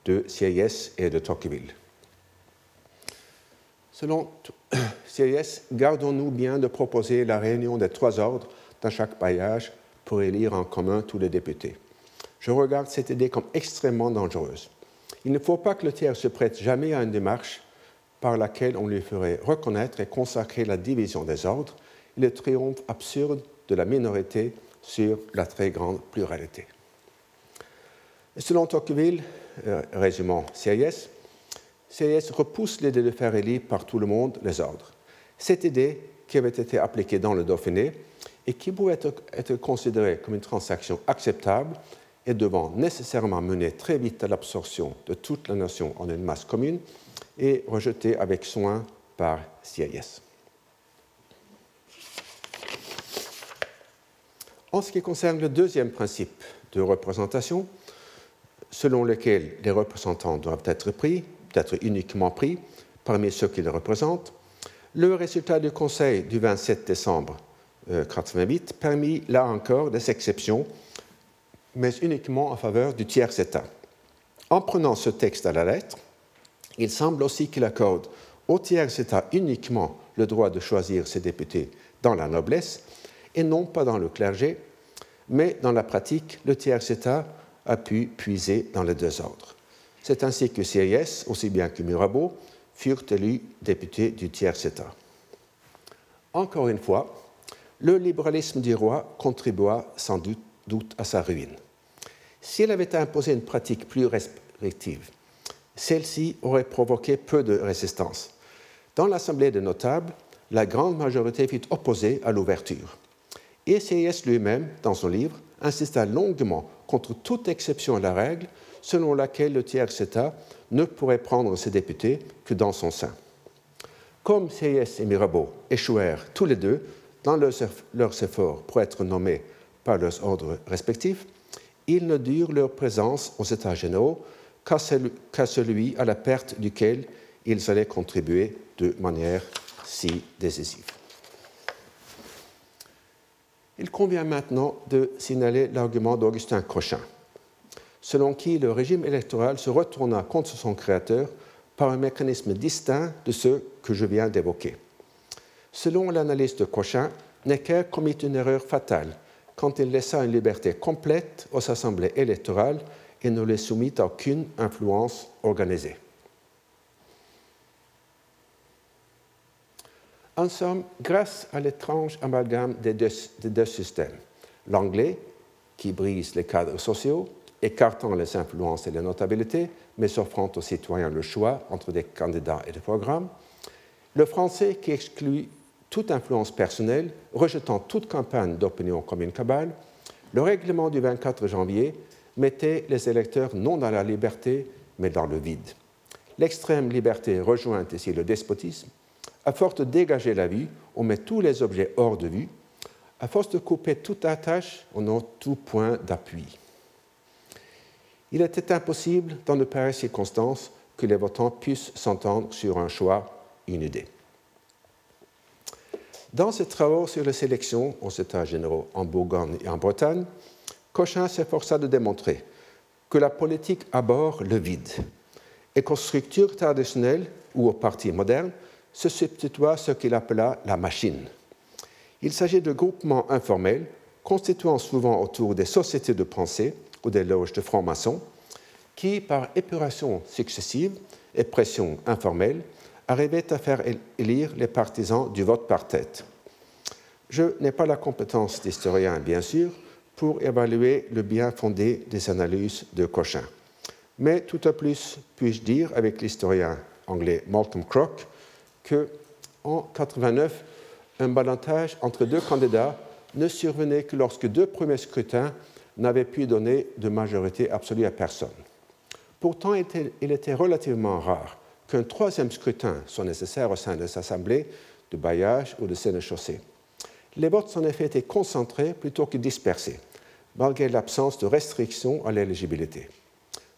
de Sieyès et de Tocqueville. Selon CIS, [coughs] gardons-nous bien de proposer la réunion des trois ordres dans chaque paillage pour élire en commun tous les députés. Je regarde cette idée comme extrêmement dangereuse. Il ne faut pas que le tiers se prête jamais à une démarche par laquelle on lui ferait reconnaître et consacrer la division des ordres et le triomphe absurde de la minorité sur la très grande pluralité. Selon Tocqueville, euh, résumant CIS, CIS repousse l'idée de faire élire par tout le monde les ordres. Cette idée, qui avait été appliquée dans le Dauphiné et qui pouvait être, être considérée comme une transaction acceptable, est devant nécessairement mener très vite à l'absorption de toute la nation en une masse commune et rejetée avec soin par CIS. En ce qui concerne le deuxième principe de représentation, selon lequel les représentants doivent être pris, peut-être uniquement pris, parmi ceux qui les représentent, le résultat du Conseil du 27 décembre 1988 euh, permit là encore des exceptions, mais uniquement en faveur du tiers État. En prenant ce texte à la lettre, il semble aussi qu'il accorde au tiers État uniquement le droit de choisir ses députés dans la noblesse et non pas dans le clergé, mais dans la pratique, le tiers État a pu puiser dans les deux ordres. C'est ainsi que CIS, aussi bien que Mirabeau, furent élus députés du tiers État. Encore une fois, le libéralisme du roi contribua sans doute, à sa ruine. S'il avait imposé une pratique plus restrictive, celle-ci aurait provoqué peu de résistance. Dans l'Assemblée des notables, la grande majorité fut opposée à l'ouverture. Et CIS lui-même, dans son livre, insista longuement contre toute exception à la règle selon laquelle le tiers État ne pourrait prendre ses députés que dans son sein. Comme CIS et Mirabeau échouèrent tous les deux dans leurs efforts pour être nommés par leurs ordres respectifs, ils ne durent leur présence aux États généraux qu'à celui à la perte duquel ils allaient contribuer de manière si décisive. Il convient maintenant de signaler l'argument d'Augustin Cochin, selon qui le régime électoral se retourna contre son créateur par un mécanisme distinct de ceux que je viens d'évoquer. Selon l'analyse de Cochin, Necker commit une erreur fatale quand il laissa une liberté complète aux assemblées électorales et ne les soumit à aucune influence organisée. En somme, grâce à l'étrange amalgame des deux, systèmes, l'anglais, qui brise les cadres sociaux, écartant les influences et les notabilités, mais offrant aux citoyens le choix entre des candidats et des programmes, le français qui exclut toute influence personnelle, rejetant toute campagne d'opinion comme une cabale, le règlement du 24 janvier mettait les électeurs non dans la liberté, mais dans le vide. L'extrême liberté rejoint ici le despotisme. À force de dégager la vue, on met tous les objets hors de vue. À force de couper toute attache, on a tout point d'appui. Il était impossible, dans de pareilles circonstances, que les votants puissent s'entendre sur un choix, une idée. Dans ses travaux sur les sélections aux États généraux en Bourgogne et en Bretagne, Cochin s'efforça de démontrer que la politique aborde le vide et qu'aux structures traditionnelles ou aux partis modernes se substitua ce qu'il appela la machine. Il s'agit de groupements informels constituant souvent autour des sociétés de pensée ou des loges de francs-maçons qui, par épuration successive et pression informelle, arrivait à faire élire les partisans du vote par tête. Je n'ai pas la compétence d'historien, bien sûr, pour évaluer le bien fondé des analyses de Cochin. Mais tout à plus puis-je dire, avec l'historien anglais Malcolm Crock, que en 89, un balotage entre deux candidats ne survenait que lorsque deux premiers scrutins n'avaient pu donner de majorité absolue à personne. Pourtant, il était relativement rare qu'un troisième scrutin soit nécessaire au sein des assemblées de bailliage ou de sénéchaussée. Les votes en effet étaient concentrés plutôt que dispersés, malgré l'absence de restrictions à l'éligibilité.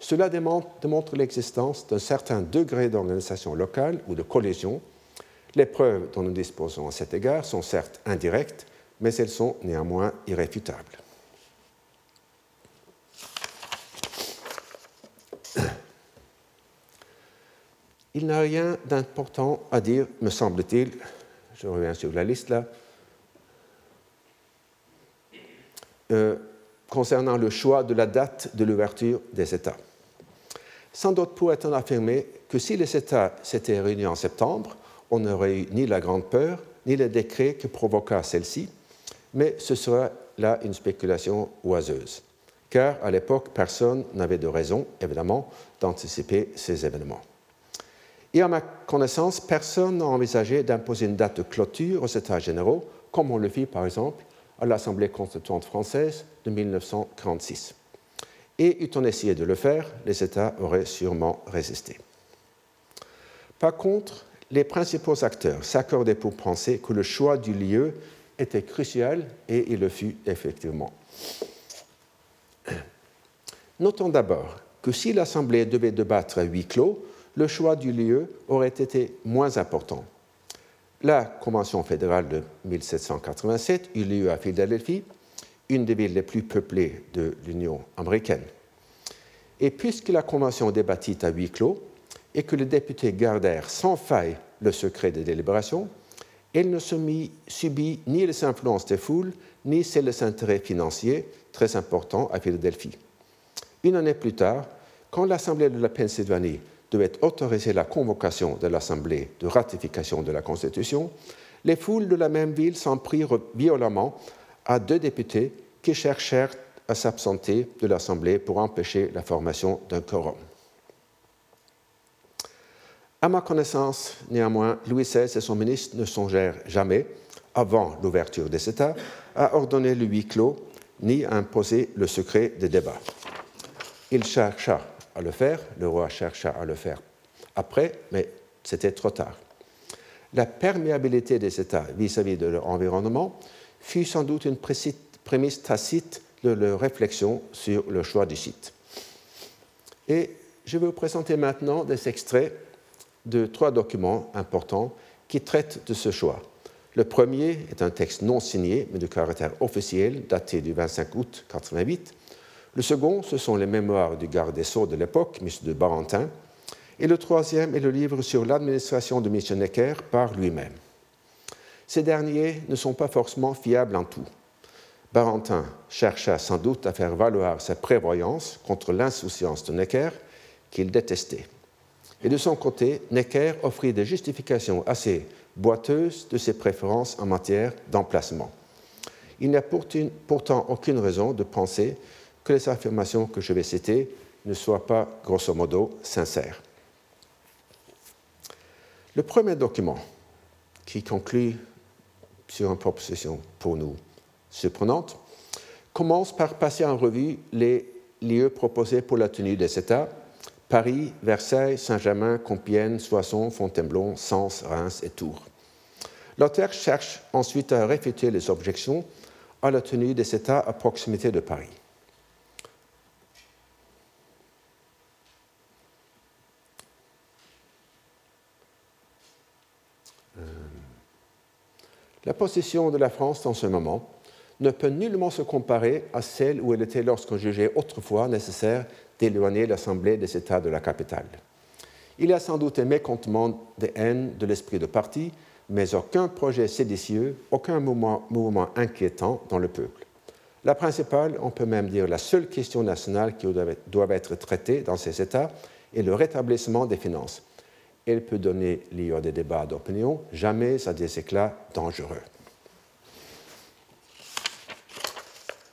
Cela démontre l'existence d'un certain degré d'organisation locale ou de collision. Les preuves dont nous disposons à cet égard sont certes indirectes, mais elles sont néanmoins irréfutables. [clears throat] il n'a rien d'important à dire, me semble-t-il, je reviens sur la liste là, euh, concernant le choix de la date de l'ouverture des États. Sans doute pourrait-on affirmer que si les États s'étaient réunis en septembre, on n'aurait eu ni la Grande Peur, ni le décret que provoqua celle-ci, mais ce serait là une spéculation oiseuse, car à l'époque, personne n'avait de raison, évidemment, d'anticiper ces événements. Et à ma connaissance, personne n'a envisagé d'imposer une date de clôture aux États généraux, comme on le fit par exemple à l'Assemblée constituante française de 1946. Et eût-on essayé de le faire, les États auraient sûrement résisté. Par contre, les principaux acteurs s'accordaient pour penser que le choix du lieu était crucial et il le fut effectivement. Notons d'abord que si l'Assemblée devait débattre à huis clos, le choix du lieu aurait été moins important. La Convention fédérale de 1787 eut lieu à Philadelphie, une des villes les plus peuplées de l'Union américaine. Et puisque la Convention débattit à huis clos et que les députés gardèrent sans faille le secret des délibérations, elle ne subit ni les influences des foules, ni des intérêts financiers très importants à Philadelphie. Une année plus tard, quand l'Assemblée de la Pennsylvanie devait autoriser la convocation de l'Assemblée de ratification de la Constitution, les foules de la même ville s'en prirent violemment à deux députés qui cherchèrent à s'absenter de l'Assemblée pour empêcher la formation d'un quorum. À ma connaissance, néanmoins, Louis XVI et son ministre ne songèrent jamais, avant l'ouverture des États, à ordonner le huis clos ni à imposer le secret des débats. Il chercha à le faire, le roi chercha à le faire après, mais c'était trop tard. La perméabilité des États vis-à-vis de leur environnement fut sans doute une prémisse tacite de leur réflexion sur le choix du site. Et je vais vous présenter maintenant des extraits de trois documents importants qui traitent de ce choix. Le premier est un texte non signé, mais de caractère officiel, daté du 25 août 1988. Le second, ce sont les mémoires du garde des Sceaux de l'époque, M. de Barentin. Et le troisième est le livre sur l'administration de M. Necker par lui-même. Ces derniers ne sont pas forcément fiables en tout. Barentin chercha sans doute à faire valoir sa prévoyance contre l'insouciance de Necker, qu'il détestait. Et de son côté, Necker offrit des justifications assez boiteuses de ses préférences en matière d'emplacement. Il n'y a pourtant aucune raison de penser que les affirmations que je vais citer ne soient pas, grosso modo, sincères. Le premier document qui conclut sur une proposition pour nous surprenante commence par passer en revue les lieux proposés pour la tenue des États Paris, Versailles, Saint-Germain, Compiègne, Soissons, Fontainebleau, Sens, Reims et Tours. L'auteur cherche ensuite à réfuter les objections à la tenue des États à proximité de Paris. La position de la France dans ce moment ne peut nullement se comparer à celle où elle était lorsqu'on jugeait autrefois nécessaire d'éloigner l'Assemblée des États de la capitale. Il y a sans doute un mécontentement de haine de l'esprit de parti, mais aucun projet séditieux, aucun mouvement, mouvement, inquiétant dans le peuple. La principale, on peut même dire la seule question nationale qui doit être traitée dans ces États est le rétablissement des finances elle peut donner lieu à des débats d'opinion, jamais à des éclats dangereux.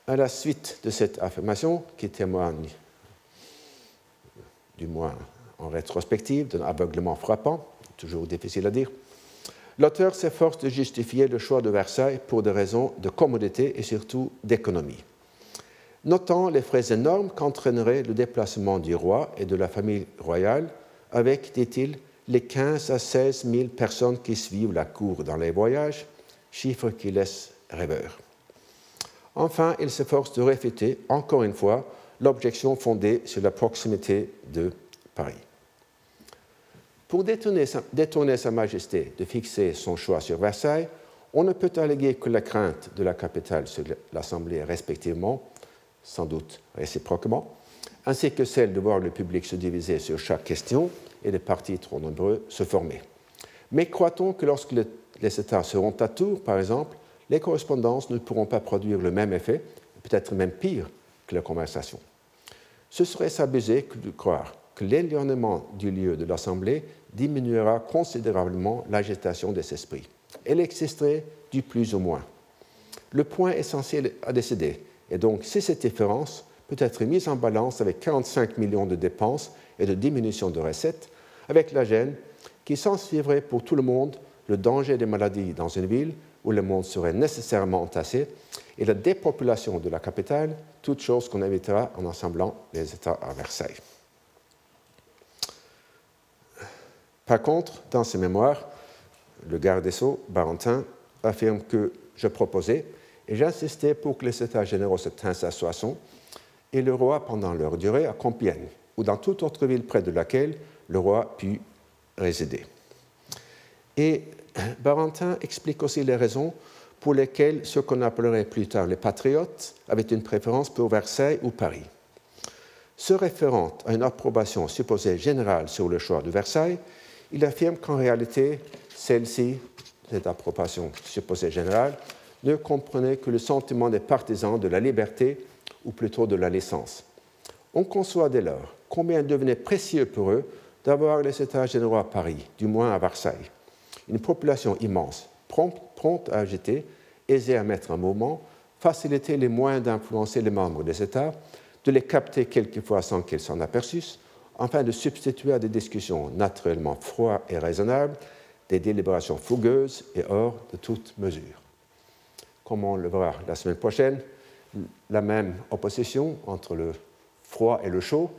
À la suite de cette affirmation, qui témoigne, du moins en rétrospective, d'un aveuglement frappant, toujours difficile à dire, l'auteur s'efforce de justifier le choix de Versailles pour des raisons de commodité et surtout d'économie. Notant les frais énormes qu'entraînerait le déplacement du roi et de la famille royale, avec, dit-il, les 15 à 16 000 personnes qui suivent la cour dans les voyages, chiffre qui laisse rêveur. Enfin, il s'efforce de réfuter, encore une fois, l'objection fondée sur la proximité de Paris. Pour détourner sa, Majesté de fixer son choix sur Versailles, on ne peut alléguer que la crainte de la capitale sur l'Assemblée respectivement, sans doute réciproquement, ainsi que celle de voir le public se diviser sur chaque question et des partis trop nombreux se former. Mais croit-on que lorsque les États seront à tour, par exemple, les correspondances ne pourront pas produire le même effet, peut-être même pire que la conversation Ce serait s'abuser de croire que l'éloignement du lieu de l'Assemblée diminuera considérablement l'agitation des esprits. Elle existerait du plus ou moins. Le point essentiel à décider est donc si cette différence peut être mise en balance avec 45 millions de dépenses et de diminution de recettes, avec la gêne qui s'ensuivrait pour tout le monde le danger des maladies dans une ville où le monde serait nécessairement entassé et la dépopulation de la capitale, toute chose qu'on évitera en assemblant les États à Versailles. Par contre, dans ses mémoires, le garde des Sceaux, Barentin, affirme que je proposais et j'insistais pour que les États généraux se tinssent à Soissons et le roi pendant leur durée à Compiègne ou dans toute autre ville près de laquelle le roi put résider. Et Barentin explique aussi les raisons pour lesquelles ceux qu'on appellerait plus tard les patriotes avaient une préférence pour Versailles ou Paris. Se référant à une approbation supposée générale sur le choix de Versailles, il affirme qu'en réalité, celle-ci, cette approbation supposée générale, ne comprenait que le sentiment des partisans de la liberté, ou plutôt de la naissance. On conçoit dès lors combien il devenait précieux pour eux d'avoir les États généraux à Paris, du moins à Versailles. Une population immense, prompte, à agiter, aisée à mettre en mouvement, faciliter les moyens d'influencer les membres des États, de les capter quelquefois sans qu'ils s'en aperçussent, afin de substituer à des discussions naturellement froides et raisonnables des délibérations fougueuses et hors de toute mesure. Comme on le verra la semaine prochaine, la même opposition entre le froid et le chaud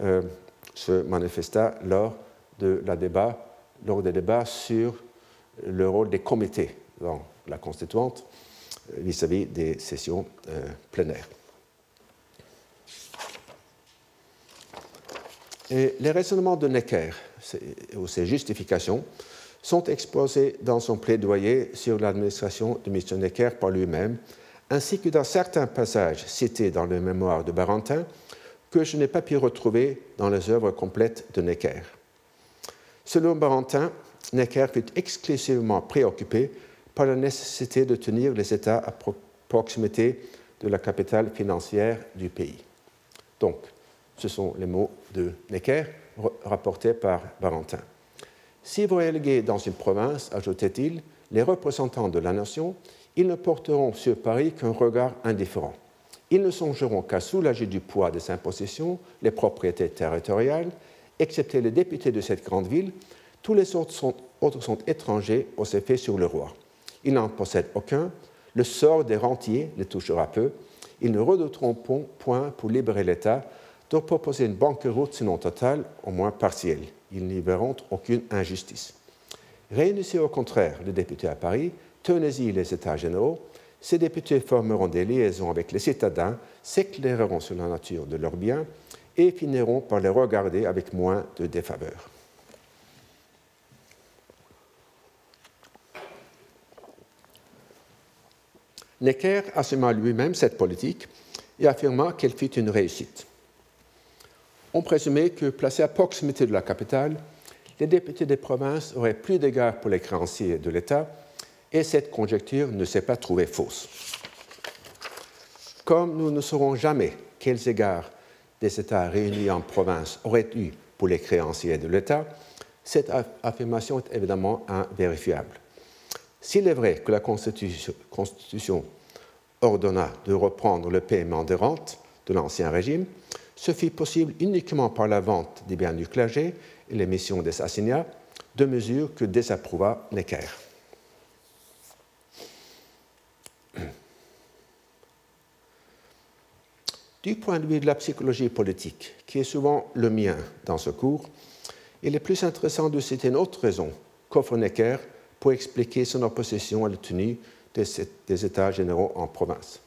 euh, se manifesta lors, de la débat, lors des débats sur le rôle des comités dans la constituante euh, vis-à-vis des sessions euh, plénaires. Et les raisonnements de Necker, ou ses justifications, sont exposés dans son plaidoyer sur l'administration de M. Necker par lui-même, ainsi que dans certains passages cités dans le mémoire de Barentin, que je n'ai pas pu retrouver dans les œuvres complètes de Necker. Selon Barentin, Necker fut exclusivement préoccupé par la nécessité de tenir les États à proximité de la capitale financière du pays. Donc, ce sont les mots de Necker rapportés par Barentin. Si vous reléguez dans une province, ajoutait-il, les représentants de la nation, ils ne porteront sur Paris qu'un regard indifférent. Ils ne songeront qu'à soulager du poids des impositions les propriétés territoriales, excepté les députés de cette grande ville, tous les autres sont, étrangers aux effets sur le roi. Ils n'en possèdent aucun, le sort des rentiers les touchera peu, ils ne redouteront point pour libérer l'État de proposer une banqueroute sinon totale, au moins partielle. Ils n'y verront aucune injustice. Réunissez au contraire les députés à Paris, tenez-y les États généraux, ces députés formeront des liaisons avec les citadins, s'éclaireront sur la nature de leurs biens et finiront par les regarder avec moins de défaveur. Necker assuma lui-même cette politique et affirma qu'elle fut une réussite. On présumait que, placés à proximité de la capitale, les députés des provinces auraient plus d'égards pour les créanciers de l'État et cette conjecture ne s'est pas trouvée fausse. Comme nous ne saurons jamais quels égards des États réunis en province auraient eu pour les créanciers de l'État, cette affirmation est évidemment invérifiable. S'il est vrai que la Constitution, Constitution ordonna de reprendre le paiement des rentes de l'Ancien Régime, ce fut possible uniquement par la vente des biens du clergé et l'émission des assignats, deux mesures que désapprouva Necker. Du point de vue de la psychologie politique, qui est souvent le mien dans ce cours, il est plus intéressant de citer une autre raison qu'offre Necker pour expliquer son opposition à la tenue des États généraux en province.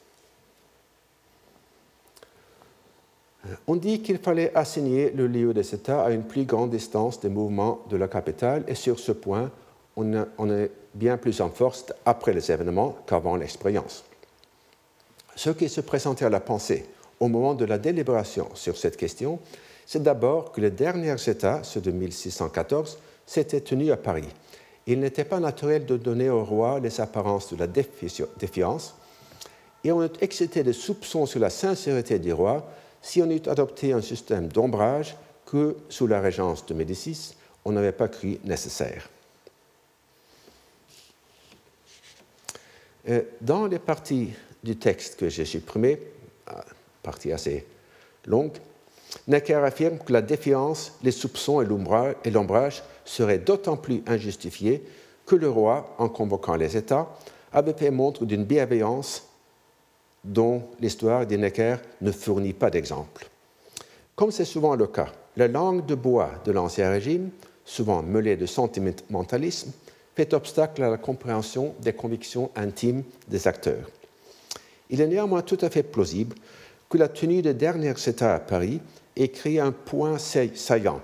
On dit qu'il fallait assigner le lieu des États à une plus grande distance des mouvements de la capitale, et sur ce point, on est bien plus en force après les événements qu'avant l'expérience. Ce qui se présentait à la pensée au moment de la délibération sur cette question, c'est d'abord que les derniers États, ceux de 1614, s'étaient tenus à Paris. Il n'était pas naturel de donner au roi les apparences de la défiance, et on eût excité des soupçons sur la sincérité du roi si on eût adopté un système d'ombrage que, sous la régence de Médicis, on n'avait pas cru nécessaire. Euh, dans les parties du texte que j'ai supprimées, euh, partie assez longue, Necker affirme que la défiance, les soupçons et l'ombrage seraient d'autant plus injustifiés que le roi, en convoquant les États, avait fait montre d'une bienveillance dont l'histoire de Necker ne fournit pas d'exemple. Comme c'est souvent le cas, la langue de bois de l'Ancien Régime, souvent mêlée de sentimentalisme, fait obstacle à la compréhension des convictions intimes des acteurs. Il est néanmoins tout à fait plausible que la tenue des dernières États à Paris ait créé un point saillant,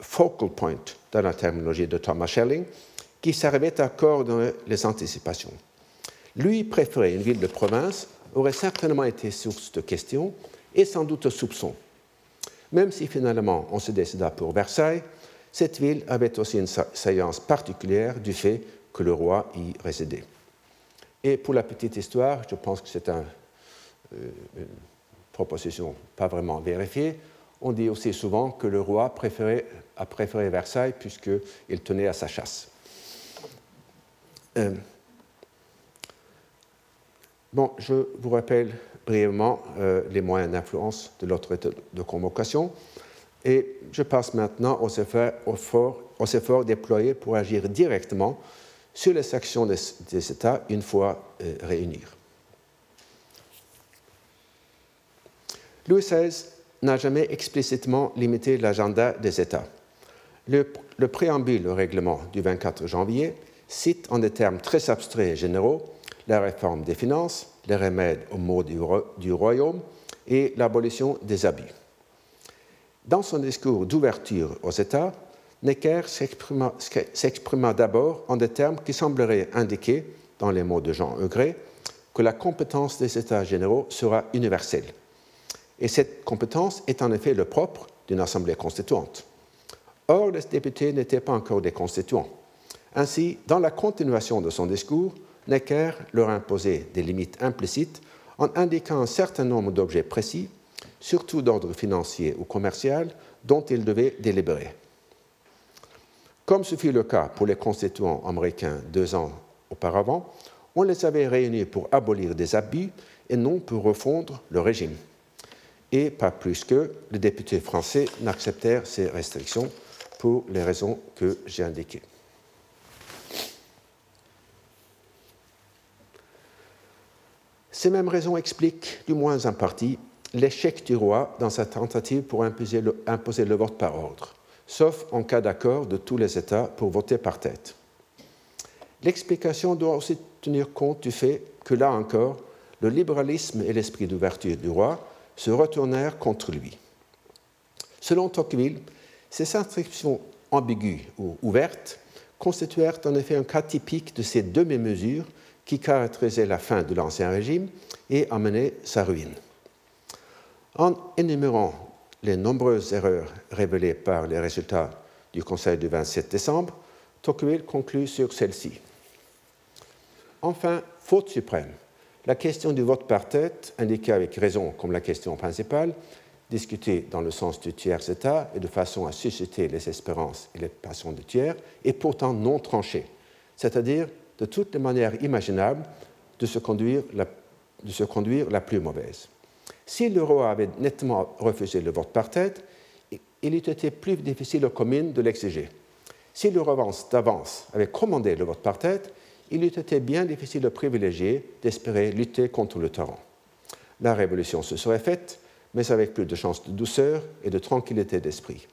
focal point dans la terminologie de Thomas Schelling, qui servait à coordonner les anticipations. Lui préférait une ville de province aurait certainement été source de questions et sans doute de soupçons. Même si finalement on se décida pour Versailles, cette ville avait aussi une saillance particulière du fait que le roi y résidait. Et pour la petite histoire, je pense que c'est euh, une proposition pas vraiment vérifiée. On dit aussi souvent que le roi a préféré Versailles puisqu'il tenait à sa chasse. Euh, bon, je vous rappelle brièvement euh, les moyens d'influence de l'autorité de convocation. Et je passe maintenant aux efforts, déployés pour agir directement sur les actions des, États une fois euh, réunis. Louis XVI n'a jamais explicitement limité l'agenda des États. Le, le, préambule au règlement du 24 janvier cite en des termes très abstraits et généraux la réforme des finances, les remèdes aux maux du royaume et l'abolition des abus. Dans son discours d'ouverture aux États, Necker s'exprima d'abord en des termes qui sembleraient indiquer, dans les mots de Jean Eugré, que la compétence des États généraux sera universelle. Et cette compétence est en effet le propre d'une assemblée constituante. Or, les députés n'étaient pas encore des constituants. Ainsi, dans la continuation de son discours, Necker leur imposait des limites implicites en indiquant un certain nombre d'objets précis surtout d'ordre financier ou commercial, dont il devait délibérer. Comme ce fut le cas pour les constituants américains deux ans auparavant, on les avait réunis pour abolir des abus et non pour refondre le régime. Et pas plus que les députés français n'acceptèrent ces restrictions pour les raisons que j'ai indiquées. Ces mêmes raisons expliquent, du moins en partie, l'échec du roi dans sa tentative pour imposer le, vote par ordre, sauf en cas d'accord de tous les États pour voter par tête. L'explication doit aussi tenir compte du fait que là encore, le libéralisme et l'esprit d'ouverture du roi se retournèrent contre lui. Selon Tocqueville, ces inscriptions ambiguës ou ouvertes constituèrent en effet un cas typique de ces demi-mesures qui caractérisaient la fin de l'Ancien Régime et amenaient sa ruine. En énumérant les nombreuses erreurs révélées par les résultats du Conseil du 27 décembre, Tocqueville conclut sur celle-ci. Enfin, faute suprême, la question du vote par tête, indiquée avec raison comme la question principale, discutée dans le sens du tiers État et de façon à susciter les espérances et les passions du tiers, est pourtant non tranchée, c'est-à-dire de toutes les manières imaginables de se conduire la, plus mauvaise. Si le roi avait nettement refusé le vote par tête, il eût été plus difficile aux communes de l'exiger. Si le roi d'avance avait commandé le vote par tête, il eût été bien difficile de privilégier d'espérer lutter contre le torrent. La révolution se serait faite, mais avec plus de chances de douceur et de tranquillité d'esprit.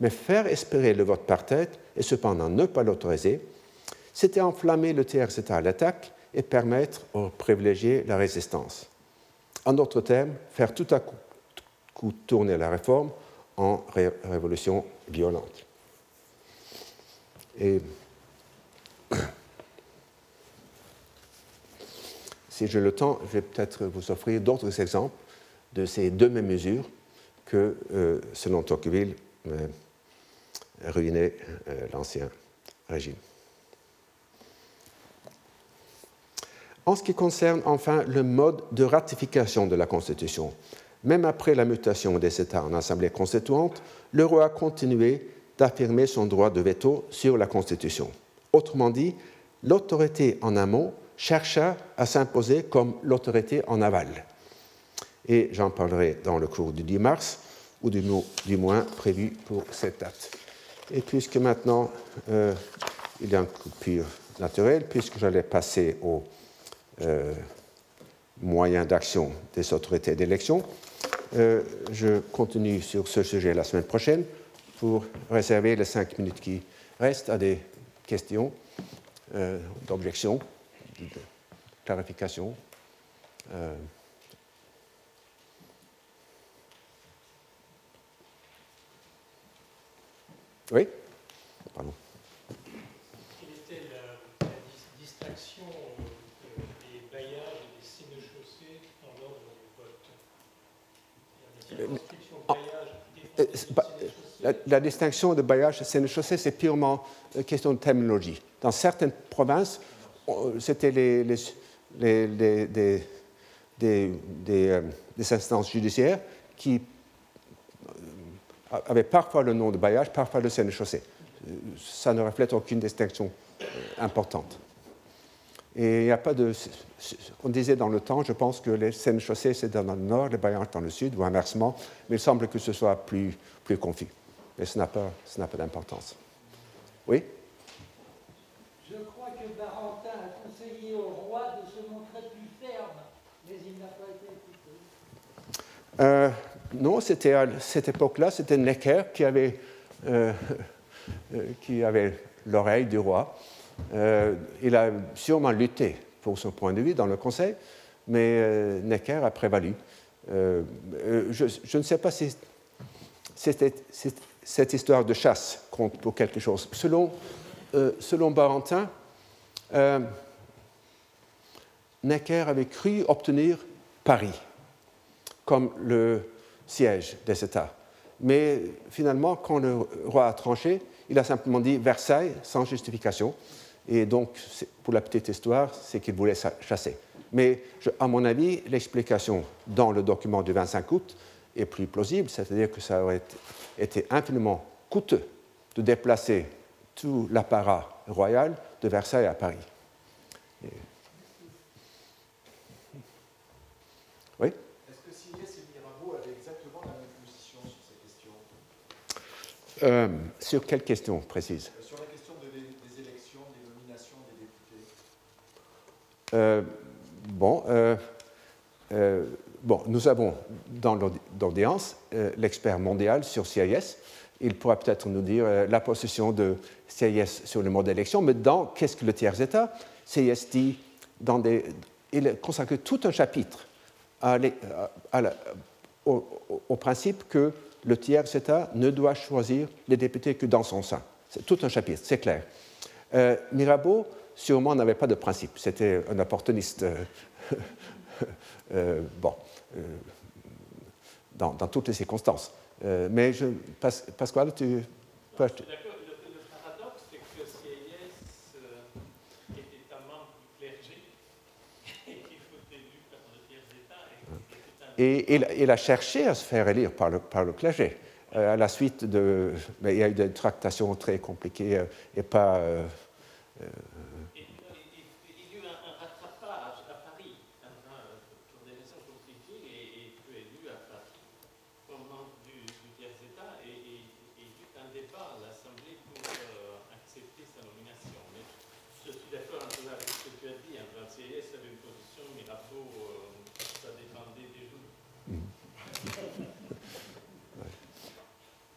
Mais faire espérer le vote par tête et cependant ne pas l'autoriser, c'était enflammer le état à l'attaque et permettre aux privilégiés la résistance. En d'autres termes, faire tout à coup tourner la réforme en révolution violente. Et si j'ai le temps, je vais peut-être vous offrir d'autres exemples de ces deux mêmes mesures que, selon Tocqueville, ruinait l'ancien régime. En ce qui concerne enfin le mode de ratification de la Constitution, même après la mutation des États en Assemblée constituante, le roi a continué d'affirmer son droit de veto sur la Constitution. Autrement dit, l'autorité en amont chercha à s'imposer comme l'autorité en aval. Et j'en parlerai dans le cours du 10 mars, ou du, moins prévu pour cette date. Et puisque maintenant euh, il y a une coupure naturelle, puisque j'allais passer aux euh, moyens d'action des autorités d'élection, euh, je continue sur ce sujet la semaine prochaine pour réserver les cinq minutes qui restent à des questions, d'objections, de clarifications. Euh. Oui Pardon. Quelle était la, la distraction des bailliages et des sénéchaussées dans l'ordre du vote? La, la, distinction de bailliage et sénéchaussée, c'est purement une question de terminologie. Dans certaines provinces, c'était les, euh, instances judiciaires qui euh, avaient parfois le nom de bailliage, parfois le sénéchaussée. Ça ne reflète aucune distinction euh, importante. Et il n'y a pas de. On disait dans le temps, je pense que les sénéchaussées, c'est dans le nord, les bailliages dans le sud, ou inversement, mais il semble que ce soit plus, plus confus. Mais ce n'a pas, pas d'importance. Oui? Je crois que Barentin a conseillé au roi de se montrer plus ferme, mais il n'a pas été écouté. Euh, non, c'était à cette époque-là, c'était Necker qui avait, euh, euh, avait l'oreille du roi. il a sûrement lutté pour son point de vue dans le Conseil, mais Necker a prévalu. Je, ne sais pas si c'était cette histoire de chasse compte pour quelque chose. Selon, selon Barentin, euh, Necker avait cru obtenir Paris comme le siège des États. Mais finalement, quand le roi a tranché, il a simplement dit Versailles sans justification. Et donc, pour la petite histoire, c'est qu'il voulait chasser. Mais à mon avis, l'explication dans le document du 25 août est plus plausible, c'est-à-dire que ça aurait été infiniment coûteux de déplacer tout l'apparat royal de Versailles à Paris. Oui? Est-ce que Sieyès et Mirabeau avaient exactement la même position sur ces questions? Euh, Sur quelle question précise? Sur la question des élections, des nominations des députés. Euh, bon, euh, Bon, nous avons dans l'audience euh, l'expert mondial sur CIS. Il pourra peut-être nous dire euh, la position de CIS sur le mode d'élection, mais dans Qu'est-ce que le tiers-État? CIS dit, dans des, il consacre tout un chapitre au, principe que le tiers-État ne doit choisir les députés que dans son sein. C'est tout un chapitre, c'est clair. Euh, Mirabeau, sûrement, n'avait pas de principe. C'était un opportuniste. [laughs] bon. Euh, dans, toutes les circonstances. Euh, mais je, Pasquale, tu peux... Le, paradoxe, c'est que Sieyès euh, était un membre du clergé [laughs] et qu'il faut élu par le tiers-État. Et, et il, a cherché à se faire élire par le, par le clergé. à la suite de. Mais il y a eu des tractations très compliquées et pas.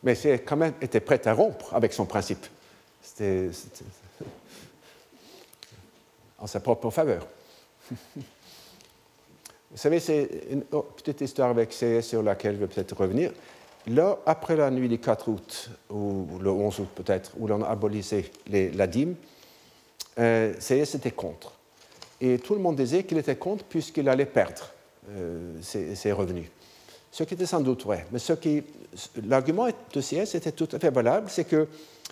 Mais c'est quand même était prêt à rompre avec son principe. C'était en sa propre faveur. [laughs] Vous savez, c'est une petite histoire avec CS sur laquelle je vais peut-être revenir. Là, après la nuit du 4 août, ou le 11 août peut-être, où l'on a abolissé la dîme, euh, CS était contre. Et tout le monde disait qu'il était contre puisqu'il allait perdre euh, ses, ses, revenus. Ce qui était sans doute vrai. Mais l'argument de Sieyès était tout à fait valable, c'est que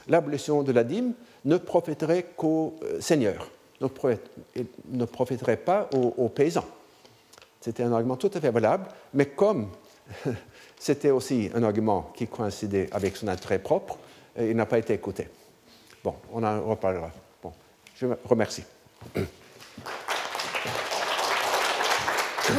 l'abolition de la dîme ne profiterait qu'aux euh, seigneurs, ne profiterait pas aux, paysans. C'était un argument tout à fait valable, mais comme [laughs] c'était aussi un argument qui coïncidait avec son intérêt propre, euh, il n'a pas été écouté. Bon, on en reparlera. Bon, je remercie. [clears throat]